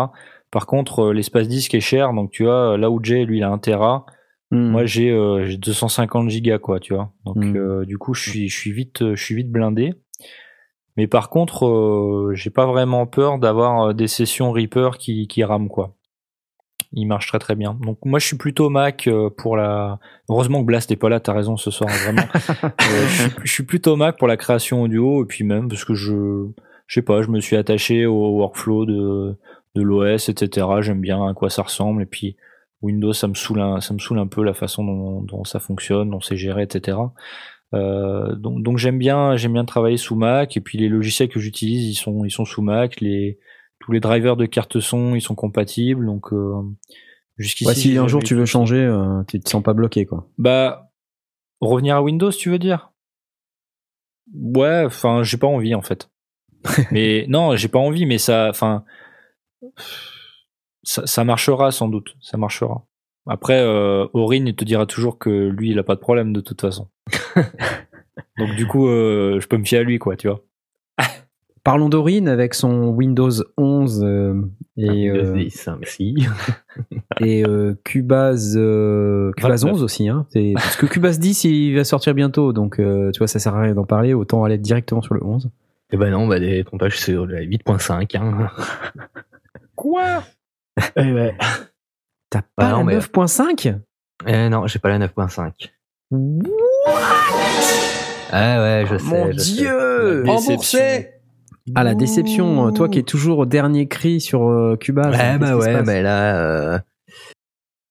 Par contre, euh, l'espace disque est cher, donc tu vois là où Jay lui il a 1 Tera,
Mhm.
moi j'ai euh, j'ai 250 gigas quoi, tu vois. Donc
Mm.
euh, du coup je suis je suis vite je suis vite blindé. Mais par contre, euh, j'ai pas vraiment peur d'avoir euh, des sessions Reaper qui qui rament quoi. Il marche très très bien. Donc moi je suis plutôt Mac euh, pour la. Heureusement que Blast n'est pas là, t'as raison ce soir vraiment. Euh, je, suis, je suis plutôt Mac pour la création audio et puis même parce que je je sais pas, je me suis attaché au workflow de de l'OS etc. J'aime bien à quoi ça ressemble et puis Windows ça me saoule un, ça me saoule un peu la façon dont, dont ça fonctionne, dont c'est géré etc. Euh, donc donc j'aime bien j'aime bien travailler sous Mac et puis les logiciels que j'utilise ils sont ils sont sous Mac les tous les drivers de carte son ils sont compatibles donc euh, jusqu'ici
Ouais, si un jour tu
eu
veux changer, euh, tu te sens pas bloqué quoi.
Bah, revenir à Windows, tu veux dire? Ouais, enfin, j'ai pas envie en fait. mais non, j'ai pas envie, mais ça, enfin, ça, ça marchera sans doute, ça marchera. Après, euh, Aurine, il te dira toujours que lui, il a pas de problème de toute façon. Donc du coup, euh, je peux me fier à lui, quoi, tu vois.
Parlons d'Orin avec son Windows 11 euh, et,
Windows
euh,
10, hein, merci.
et euh, Cubase, euh, Cubase
29.
11 aussi. Hein. Parce que Cubase 10 il va sortir bientôt, donc euh, tu vois ça sert à rien d'en parler, autant aller directement sur le 11.
Eh ben non, bah des pompages sur la 8.5. Hein.
Quoi?
Eh ouais.
T'as
Bah
pas
non,
la
mais-
9.5
Eh non, j'ai pas la 9.5. Ah ouais, je sais.
Mon
je sais.
dieu
La
Remboursé
Ah la déception, toi qui es toujours au dernier cri sur euh, Cubase.
Ouais, bah ouais, mais là, euh,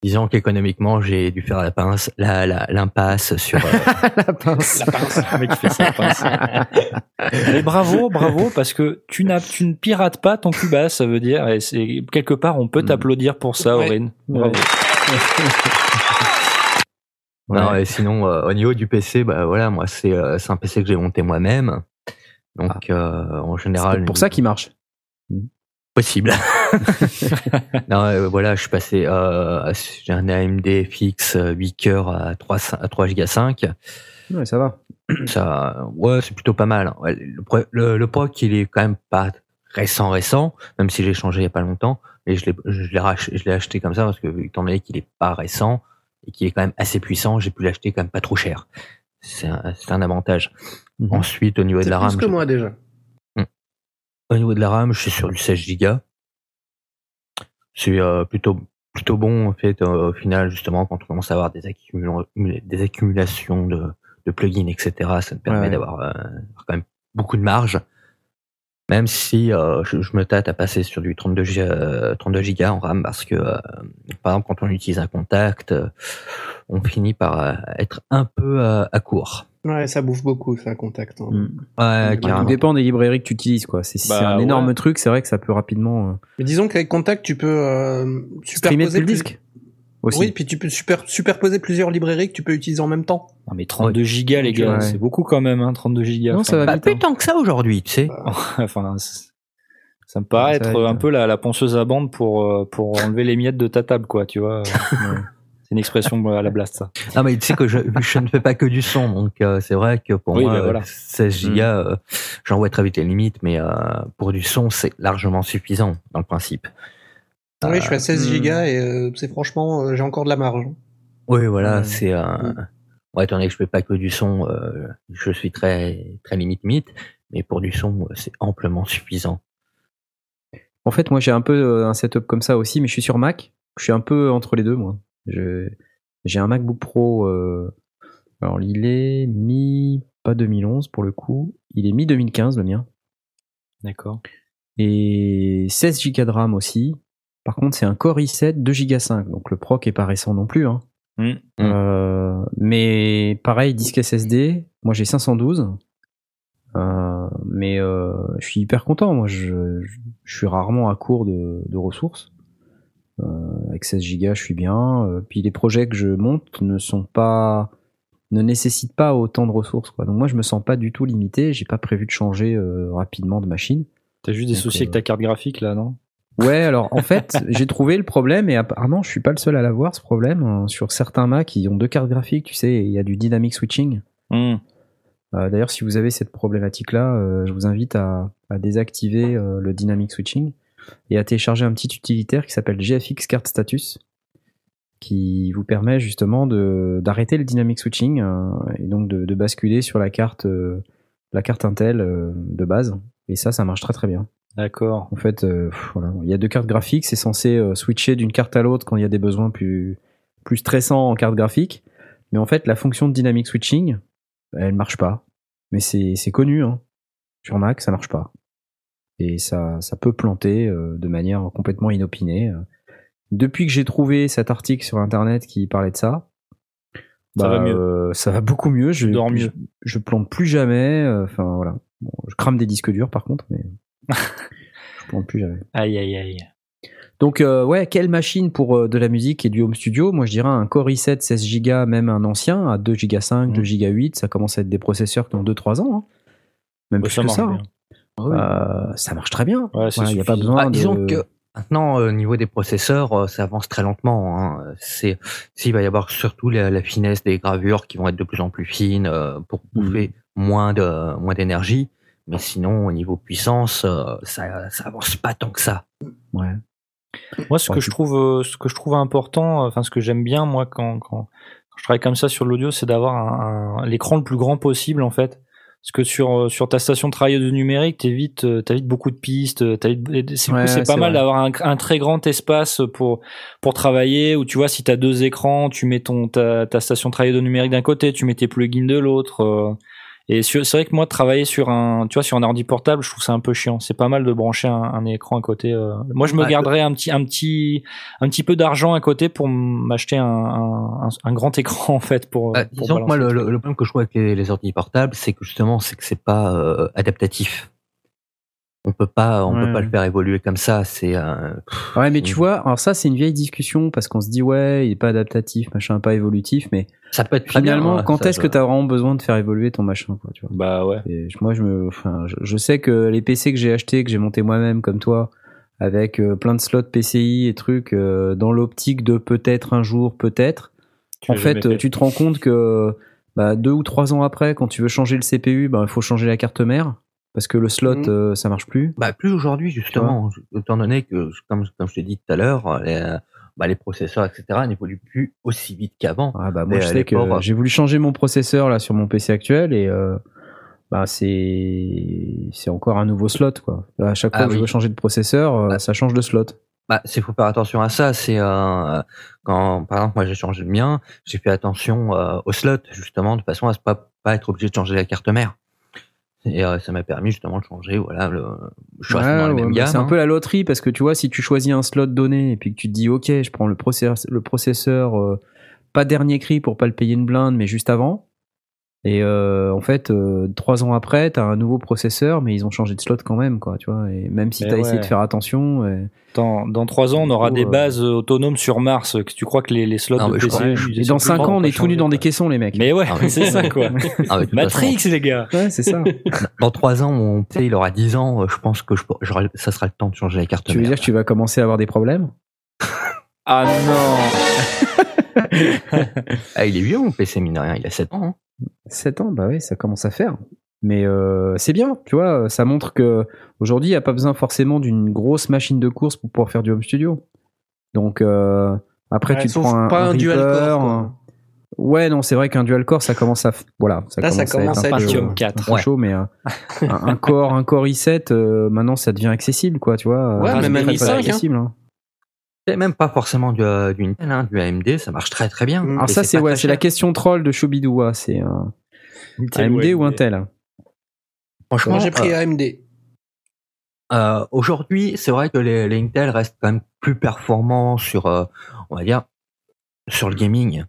Disons qu'économiquement, j'ai dû faire la pince, la, la- l'impasse sur. euh,
La pince.
La pince. Le mec qui fait ça, la pince. Mais bravo, bravo, parce que tu n'as, tu ne pirates pas ton Cubase, ça veut dire, et c'est, quelque part, on peut
Mm.
t'applaudir pour ça,
Ouais.
Aurine. Bravo.
Non,
Ouais.
et sinon, euh, au niveau du PC, bah voilà, moi c'est euh, c'est un PC que j'ai monté moi-même. Donc euh, en
C'est
général,
peut-être pour ça qu'il marche.
possible. non, euh, voilà, je suis passé. Euh, j'ai un AMD fixe 8 cœurs à 3 à 3 Go 5.
Ouais, ça va.
Ça, ouais, c'est plutôt pas mal. Ouais, le, le, le POC, il est quand même pas récent, récent, même si j'ai changé il y a pas longtemps. Et je l'ai, acheté comme ça parce que, étant donné qu'il est pas récent et qu'il est quand même assez puissant, j'ai pu l'acheter quand même pas trop cher. C'est un, c'est un avantage.
Mhm.
Ensuite, au niveau de
C'est
la
plus
RAM,
que
je-
moi déjà.
au niveau de la RAM, je suis sur du 16 Go. C'est euh, plutôt plutôt bon en fait euh, au final justement quand on commence à avoir des, accumula- des accumulations de, de plugins etc. Ça me permet
Ouais.
d'avoir euh, quand même beaucoup de marge. Même si euh, je, je me tâte à passer sur du 32 Go, euh, 32 Go en RAM parce que euh, par exemple quand on utilise un contact, euh, on finit par euh, être un peu euh, à court.
Ouais, ça bouffe beaucoup, ça, contact. hein.
Mm.
Ouais, carrément.
dépend des librairies que tu utilises, quoi. C'est c'est
Bah,
un
ouais.
énorme truc, c'est vrai que ça peut rapidement euh,
Mais disons qu'avec contact, tu peux euh,
streamer le
plus-
disque. Aussi.
Oui, puis tu peux super, superposer plusieurs librairies que tu peux utiliser en même temps.
Non, mais 32 gigas, les gars,
Ouais.
c'est beaucoup quand même, hein, 32 gigas.
Non, ça va
Bah, plus
hein.
tant que ça aujourd'hui, tu sais.
enfin, ça me paraît être un
hein.
peu la, la ponceuse à bande pour, euh, pour enlever les miettes de ta table, quoi, tu vois. C'est une expression à la blast, ça.
Ah mais tu sais que je, je ne fais pas que du son, donc euh, c'est vrai que pour
Oui,
moi,
bah, voilà.
euh, 16 gigas, euh, j'en vois très vite les limites, mais euh, pour du son, c'est largement suffisant dans le principe.
Oui, je suis à 16
hmm.
gigas et euh, c'est franchement, euh, j'ai encore de la marge.
Oui, voilà, c'est euh,
Mm.
ouais, étant donné que je fais pas que du son, euh, je suis très très limite limite, mais pour du son, c'est amplement suffisant.
En fait, moi, j'ai un peu un setup comme ça aussi, mais je suis sur Mac. Je suis un peu entre les deux, moi. Je- J'ai un MacBook Pro. euh, Alors, il est mi pas 2011 pour le coup. Il est mi 2015 le mien.
D'accord.
Et 16 Go de RAM aussi. Par contre, c'est un Core i7 2 Go 5. Donc le proc est pas récent non plus. Hein.
Mm.
Euh, mais pareil, disque SSD. Moi, j'ai 512. Euh, mais euh, je suis hyper content. Moi, je, je, je suis rarement à court de, de ressources. Euh, avec 16 Go, je suis bien. Puis les projets que je monte ne sont pas ne nécessitent pas autant de ressources quoi. Donc moi je me sens pas du tout limité, j'ai pas prévu de changer euh, rapidement de machine.
T'as juste des
Donc,
soucis
euh,
avec ta carte graphique, là, non?
Ouais, alors en fait, j'ai trouvé le problème et apparemment je suis pas le seul à l'avoir ce problème hein. sur certains Mac qui ont deux cartes graphiques, tu sais, il y a du dynamic switching.
Mm.
Euh, D'ailleurs, si vous avez cette problématique-là, euh, je vous invite à, à désactiver euh, le dynamic switching et à télécharger un petit utilitaire qui s'appelle GFX Card Status, qui vous permet justement d'arrêter le dynamic switching et donc de, de basculer sur la carte la carte Intel de base. Et ça, ça marche très très bien.
D'accord.
En fait, euh, voilà, il y a deux cartes graphiques, c'est censé euh, switcher d'une carte à l'autre quand il y a des besoins plus plus stressants en carte graphique. Mais en fait, la fonction de dynamic switching, elle marche pas. Mais c'est connu, hein. Sur Mac, ça marche pas. Et ça ça peut planter euh, de manière complètement inopinée. Depuis que j'ai trouvé cet article sur internet qui parlait de ça,
Ça va mieux.
euh, ça va beaucoup mieux. Je,
mieux.
je, plante plus jamais. euh, Enfin voilà. Bon, je crame des disques durs par contre, mais je plus jamais.
Aïe, aïe, aïe.
Donc euh, ouais, quelle machine pour euh, de la musique et du home studio? Moi je dirais un Core i7 16 Go, même un ancien à 2 Go 5,
Mm.
2 Go 8, ça commence à être des processeurs qui ont 2-3 ans. hein. Même
Bah,
plus
ça
que ça.
bien.
hein. Euh, ça marche très bien.
Ouais,
Il n'y a pas besoin
Ah,
de...
disons que maintenant, au niveau des processeurs, ça avance très lentement. Hein. C'est, s'il va y avoir surtout la, la finesse des gravures qui vont être de plus en plus fines pour bouffer moins de moins d'énergie. Mais sinon, au niveau puissance, euh, ça, ça avance pas tant que ça.
Ouais.
Moi, ce que je trouve, euh, ce que je trouve important, enfin, ce que j'aime bien, moi, quand, quand, je travaille comme ça sur l'audio, c'est d'avoir un, un- l'écran le plus grand possible, en fait. Parce que sur, euh, sur ta station de travail de numérique, t'évites, euh, t'évites beaucoup de pistes, euh, c'est,
Ouais,
pas mal d'avoir un, un très grand espace pour, pour travailler, où tu vois, si t'as deux écrans, tu mets ton, ta, ta station de travail de numérique d'un côté, tu mets tes plugins de l'autre, euh, Et c'est vrai que moi, travailler sur un, tu vois, sur un ordi portable, je trouve ça un peu chiant. C'est pas mal de brancher un, un écran à côté. euh. Moi, je me garderais un petit, un petit, un petit peu d'argent à côté pour m'acheter un, un, un- grand écran en fait pour.
Bah,
pour
disons que moi, le, le- problème que je trouve avec les, les ordi portables, c'est que justement, c'est que c'est pas euh, adaptatif. On peut pas, on
Ouais.
peut pas le faire évoluer comme ça. C'est euh,
Ouais, mais tu vois, alors ça, c'est une vieille discussion parce qu'on se dit, ouais, il est pas adaptatif, machin, pas évolutif, mais
ça peut être
finalement,
hein,
quand est-ce
je-
que tu as vraiment besoin de faire évoluer ton machin, quoi, tu vois?
Bah ouais.
Et moi, je me, enfin, je, je sais que les PC que j'ai achetés, que j'ai monté moi-même, comme toi, avec euh, plein de slots PCI et trucs, euh, dans l'optique de peut-être un jour, peut-être. En
jamais
fait, tu te rends compte que bah, deux ou trois ans après, quand tu veux changer le CPU, bah, il faut changer la carte mère parce que le slot,
Mhm.
euh, ça marche plus.
Bah, plus aujourd'hui, justement, étant donné que, comme, comme je t'ai dit tout à l'heure, les, bah, les processeurs, etc., n'évoluent plus aussi vite qu'avant.
Ah bah moi je sais que
ports-
j'ai voulu changer mon processeur là sur mon PC actuel et euh, bah c'est c'est encore un nouveau slot quoi. À chaque fois
Ah
que je veux changer de processeur, euh,
Bah.
ça change de slot.
Bah, c'est faut faire attention à ça. C'est euh, quand, par exemple, moi j'ai changé le mien, j'ai fait attention euh, au slot justement de façon à ne pas, pas être obligé de changer la carte mère. Et euh, ça m'a permis justement de changer. Voilà, le, je suis resté
Ouais,
dans la
ouais,
même
bah,
gamme.
c'est un
hein.
peu la loterie parce que tu vois si tu choisis un slot donné et puis que tu te dis ok je prends le processeur le processeur euh, pas dernier cri pour pas le payer une blinde mais juste avant et euh, en fait euh, trois ans après t'as un nouveau processeur mais ils ont changé de slot quand même quoi tu vois et même si t'as essayé de faire attention et-
Dans, dans trois ans, on aura
coup,
des
euh,
bases autonomes sur Mars. Que tu crois que les, les slots
Ah,
de
je
et dans cinq ans on est tout nu dans des caissons les mecs.
Mais ouais,
Ah
c'est ça quoi.
Ah,
Matrix,
façon,
les gars.
Ouais c'est ça.
dans trois ans, mon PC il aura 10 ans. euh, Je pense que je, ça sera le temps de changer la carte
tu veux
mère.
dire que tu vas commencer à avoir des problèmes?
Ah non.
Ah, il est vieux mon PC mine de rien. Il a 7 ans. hein.
7 ans, bah oui, ça commence à faire. Mais euh, c'est bien, tu vois, ça montre que aujourd'hui, il n'y a pas besoin forcément d'une grosse machine de course pour pouvoir faire du home studio. Donc euh, après,
Ouais,
tu te
sauf
prends un,
pas un
Reaper,
dual core, quoi.
un- Ouais, non, c'est vrai qu'un dual core, ça commence à, voilà, ça
Là, ça
commence, à être
à
un
être
peu,
chaud.
un peu
4.
Ouais.
chaud, mais euh, un, un core, un core i7, euh, maintenant, ça devient accessible, quoi, tu vois.
Ouais,
Euh,
même un
très,
i5,
très
hein.
accessible, hein.
Même pas forcément du, euh, du Intel, hein, du AMD. Ça marche très très bien.
Mm.
Alors
Et
ça, c'est ouais, la question troll de Chobidoua, c'est euh, AMD ou Intel?
Franchement,
j'ai pris
euh,
AMD.
Euh, Aujourd'hui, c'est vrai que les, les Intel restent quand même plus performants sur, euh, on va dire, sur le gaming.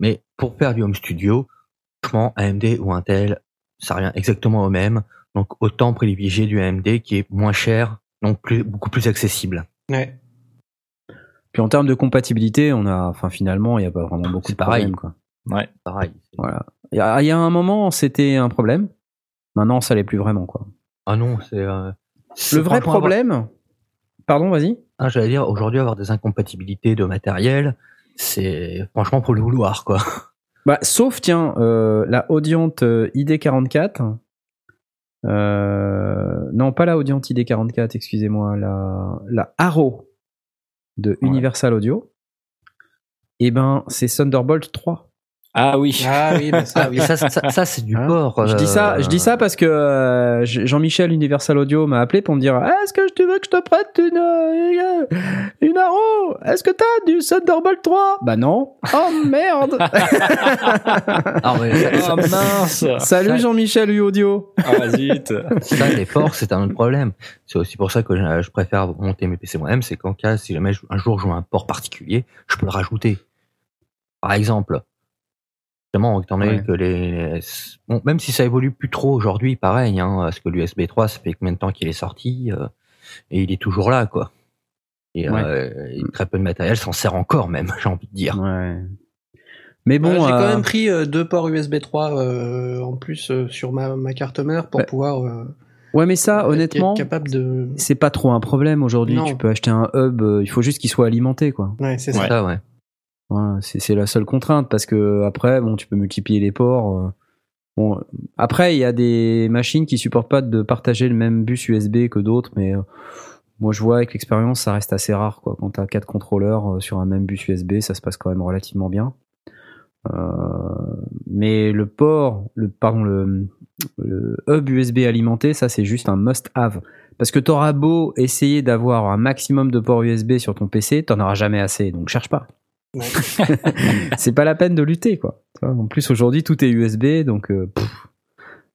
Mais pour faire du home studio, franchement, AMD ou Intel, ça revient exactement au même. Donc autant privilégier du AMD qui est moins cher, donc plus, beaucoup plus accessible.
Ouais.
Puis en termes de compatibilité, on a, enfin finalement, il n'y a pas vraiment beaucoup de
pareil.
problèmes, quoi.
Ouais.
Pareil.
Voilà. Il y, a, il y a un moment, c'était un problème. Maintenant, ça l'est plus vraiment, quoi.
Ah non, c'est. euh,
Le vrai
avoir-
problème. Pardon, vas-y.
Ah, J'allais dire, aujourd'hui, avoir des incompatibilités de matériel, c'est franchement pour le vouloir, quoi.
Bah, sauf, tiens, euh, la Audient euh, ID44. Euh, non, pas la Audient ID44, excusez-moi. La, la Arrow de Universal Audio. Eh ben, c'est Thunderbolt 3.
Ah oui.
Ah oui, bah ça, oui.
Et ça, ça, ça, c'est du
Hein
port.
Je dis ça,
euh,
je dis ça parce que euh, Jean-Michel Universal Audio m'a appelé pour me dire Est-ce que tu veux que je te prête une euh, une Arrow? Est-ce que t'as du Thunderbolt 3 Bah non. Oh merde.
Ah, mais ça,
Oh mince.
Salut Jean-Michel U Audio.
Ah zut.
ça, les ports, c'est un autre problème. C'est aussi pour ça que je, je préfère monter mes PC moi-même, c'est qu'en cas, si jamais je- un jour je joue un port particulier, je peux le rajouter. Par exemple, justement, étant donné
Ouais.
que les, les- bon, même si ça évolue plus trop aujourd'hui, pareil, hein, parce que l'USB 3, ça fait combien de temps qu'il est sorti, euh, et il est toujours là, quoi. Et,
Ouais.
euh, et très peu de matériel s'en sert encore, même, j'ai envie de dire.
Ouais. Mais bon,
Ouais, j'ai
euh,
quand même pris euh, deux ports USB 3 euh, en plus euh, sur ma, ma carte mère pour
Ouais.
pouvoir euh,
ouais, mais ça, honnêtement,
de.
c'est pas trop un problème aujourd'hui. Tu peux acheter un hub. euh, il faut juste qu'il soit alimenté, quoi.
Ouais, c'est
C'est
ça.
ça, ouais.
Voilà, c'est la seule contrainte parce que après, bon, tu peux multiplier les ports. euh, Bon, après, il y a des machines qui supportent pas de partager le même bus USB que d'autres, mais euh, moi je vois avec l'expérience, ça reste assez rare quoi. Quand t'as quatre contrôleurs euh, sur un même bus USB, ça se passe quand même relativement bien. Mais le port, le pardon, le, le hub USB alimenté, ça c'est juste un must-have. Parce que t'auras beau essayer d'avoir un maximum de ports USB sur ton PC, t'en auras jamais assez, donc cherche pas.
Ouais.
c'est pas la peine de lutter quoi. En plus aujourd'hui tout est USB donc euh, pff,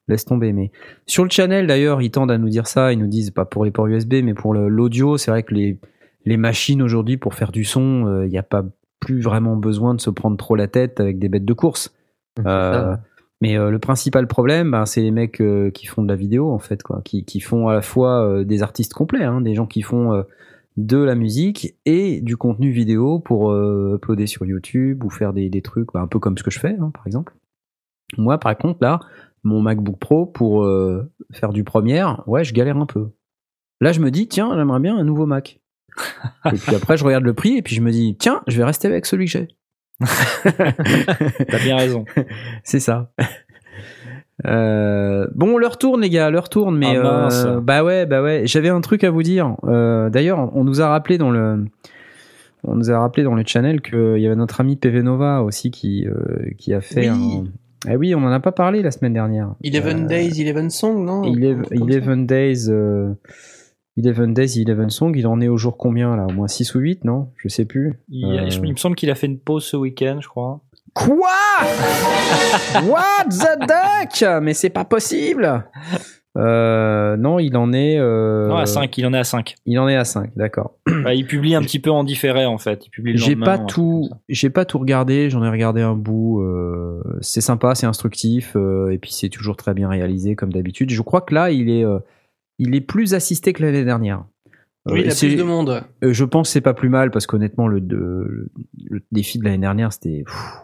laisse tomber. Mais sur le channel d'ailleurs, ils tendent à nous dire ça. Ils nous disent pas pour les ports USB, mais pour l'audio, c'est vrai que les les machines aujourd'hui pour faire du son, euh, il n'y a pas plus vraiment besoin de se prendre trop la tête avec des bêtes de course. Euh, mais euh, le principal problème, ben, c'est les mecs euh, qui font de la vidéo en fait, quoi, qui, qui font à la fois euh, des artistes complets, hein, des gens qui font euh, de la musique et du contenu vidéo pour euh, uploader sur YouTube ou faire des, des trucs, bah, un peu comme ce que je fais, hein, par exemple. Moi, par contre, là, mon MacBook Pro pour euh, faire du première, ouais, je galère un peu. Là, je me dis, tiens, j'aimerais bien un nouveau Mac. et puis après, je regarde le prix et puis je me dis, tiens, je vais rester avec celui que j'ai.
T'as bien raison.
C'est ça. Euh, bon, leur tourne les gars, leur tourne, mais
Ah,
euh, bah ouais, bah ouais. J'avais un truc à vous dire. Euh, D'ailleurs, on nous a rappelé dans le, on nous a rappelé dans le channel qu'il y avait notre ami PV Nova aussi qui euh, qui a fait.
Oui.
Un... Eh oui, on en a pas parlé la semaine dernière.
Eleven
Euh,
Days, Eleven Song, non
Eleven, Days, euh, Eleven Days, Eleven Song. Il en est au jour combien là? Au moins 6 ou 8, non? Je sais plus.
Il,
Euh,
il me semble qu'il a fait une pause ce week-end, je crois.
Quoi? What the duck? Mais c'est pas possible euh, Non, il en est. euh,
Non, à 5, il en est à 5.
Il en est à 5, d'accord.
il publie un petit peu en différé, en fait. Il publie le
J'ai pas tout, j'ai pas tout regardé. J'en ai regardé un bout. euh, c'est sympa, c'est instructif, euh, et puis c'est toujours très bien réalisé comme d'habitude. Je crois que là, il est, euh, il est plus assisté que l'année dernière.
Oui, il y a plus de monde.
Euh, je pense que c'est pas plus mal parce qu'honnêtement le, de- le défi de l'année dernière c'était pff,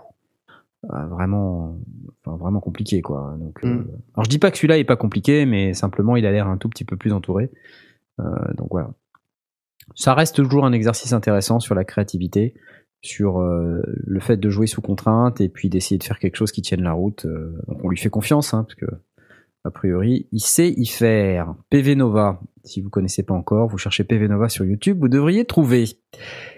vraiment enfin, vraiment compliqué quoi. Donc, euh,
Mm.
alors je dis pas que celui-là est pas compliqué mais simplement il a l'air un tout petit peu plus entouré. Euh, donc voilà. Ça reste toujours un exercice intéressant sur la créativité, sur euh, le fait de jouer sous contrainte et puis d'essayer de faire quelque chose qui tienne la route. Euh, donc on lui fait confiance hein, parce que a priori, il sait y faire. PV Nova, si vous connaissez pas encore, vous cherchez PV Nova sur YouTube, vous devriez trouver.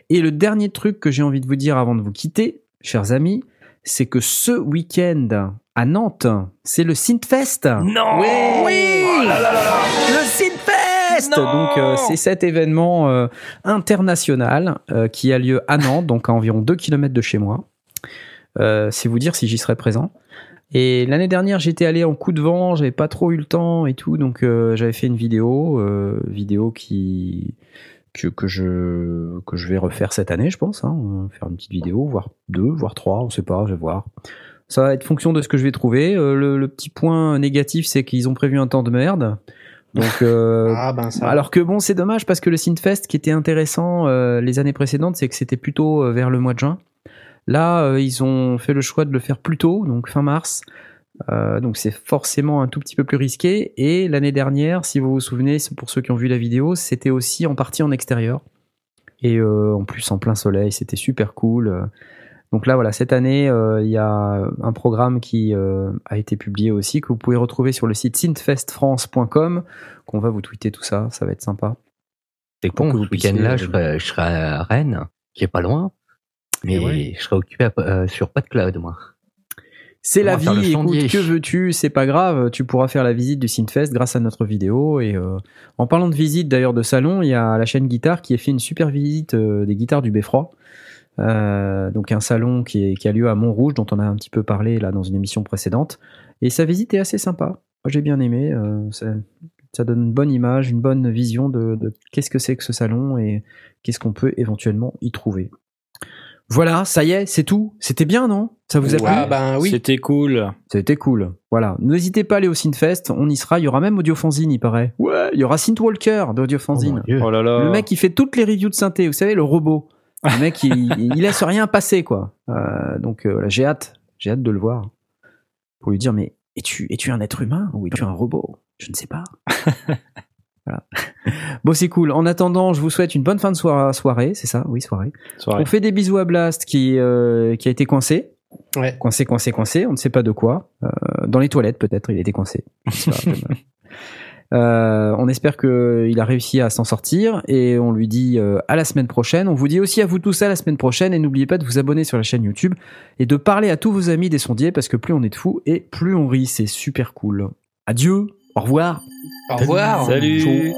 Et le dernier truc que j'ai envie de vous dire avant de vous quitter, chers amis, c'est que ce week-end à Nantes, c'est le Synthfest.
Non
Oui Le Synthfest
Non
Donc euh, c'est cet événement euh, international euh, qui a lieu à Nantes, donc à environ 2 km de chez moi. C'est vous dire si j'y serais présent. Et l'année dernière, j'étais allé en coup de vent, j'avais pas trop eu le temps et tout, donc j'avais fait une vidéo, vidéo qui que, que je que je vais refaire cette année, je pense, hein, faire une petite vidéo, voire deux, voire trois, on sait pas, je vais voir. Ça va être fonction de ce que je vais trouver. Euh, le, le petit point négatif, c'est qu'ils ont prévu un temps de merde. Donc, euh,
Ah ben ça.
alors que bon, c'est dommage parce que le Synthfest qui était intéressant euh, les années précédentes, c'est que c'était plutôt euh, vers le mois de juin. Là, euh, ils ont fait le choix de le faire plus tôt, donc fin mars. Euh, donc c'est forcément un tout petit peu plus risqué. Et l'année dernière, si vous vous souvenez, pour ceux qui ont vu la vidéo, c'était aussi en partie en extérieur. Et euh, en plus en plein soleil, c'était super cool. Donc là, voilà, cette année, euh, il y a un programme qui euh, a été publié aussi, que vous pouvez retrouver sur le site synthfestfrance.com, qu'on va vous tweeter tout ça, ça va être sympa.
C'est con,
que vous
ce week-end-là,
puissiez-
je serai, je serai à Rennes, qui est pas loin. Mais
Et ouais.
je serai occupé à- euh, sur pas de cloud, moi.
C'est la vie, écoute, que veux-tu, c'est pas grave, tu pourras faire la visite du Synthfest grâce à notre vidéo. Et euh, en parlant de visite d'ailleurs de salon, il y a la chaîne Guitare qui a fait une super visite euh, des guitares du Beffroi. Euh, donc un salon qui, est- qui a lieu à Montrouge, dont on a un petit peu parlé là dans une émission précédente. Et sa visite est assez sympa. Moi j'ai bien aimé. euh, ça, ça donne une bonne image, une bonne vision de, de qu'est-ce que c'est que ce salon et qu'est-ce qu'on peut éventuellement y trouver. Voilà, ça y est, c'est tout. C'était bien, non? Ça vous a plu?
Ah ben oui.
C'était cool.
C'était cool. Voilà. N'hésitez pas à aller au Synthfest. On y sera. Il y aura même Audiofanzine, il paraît. Ouais. Il y aura Synthwalker d'Audiofanzine.
Oh Dieu.
Oh là là.
le mec, il fait toutes les reviews de synthé. Vous savez, le robot. Le mec, il, il laisse rien passer, quoi. Euh, donc, euh, j'ai hâte. J'ai hâte de le voir. Pour lui dire, mais es-tu, es-tu un être humain ou es-tu un robot? Je ne sais pas. voilà. Bon, c'est cool. En attendant, je vous souhaite une bonne fin de soirée. soirée c'est ça? Oui, soirée.
Soirée.
On fait des bisous à Blast qui, euh, qui a été coincé.
Ouais.
Coincé, coincé, coincé, on ne sait pas de quoi. Euh, dans les toilettes, peut-être, il était coincé. Grave. Euh, on espère qu'il a réussi à s'en sortir et on lui dit euh, à la semaine prochaine. On vous dit aussi à vous tous à la semaine prochaine et n'oubliez pas de vous abonner sur la chaîne YouTube et de parler à tous vos amis des sondiers parce que plus on est de fous et plus on rit. C'est super cool. Adieu, au revoir.
Au revoir.
Salut.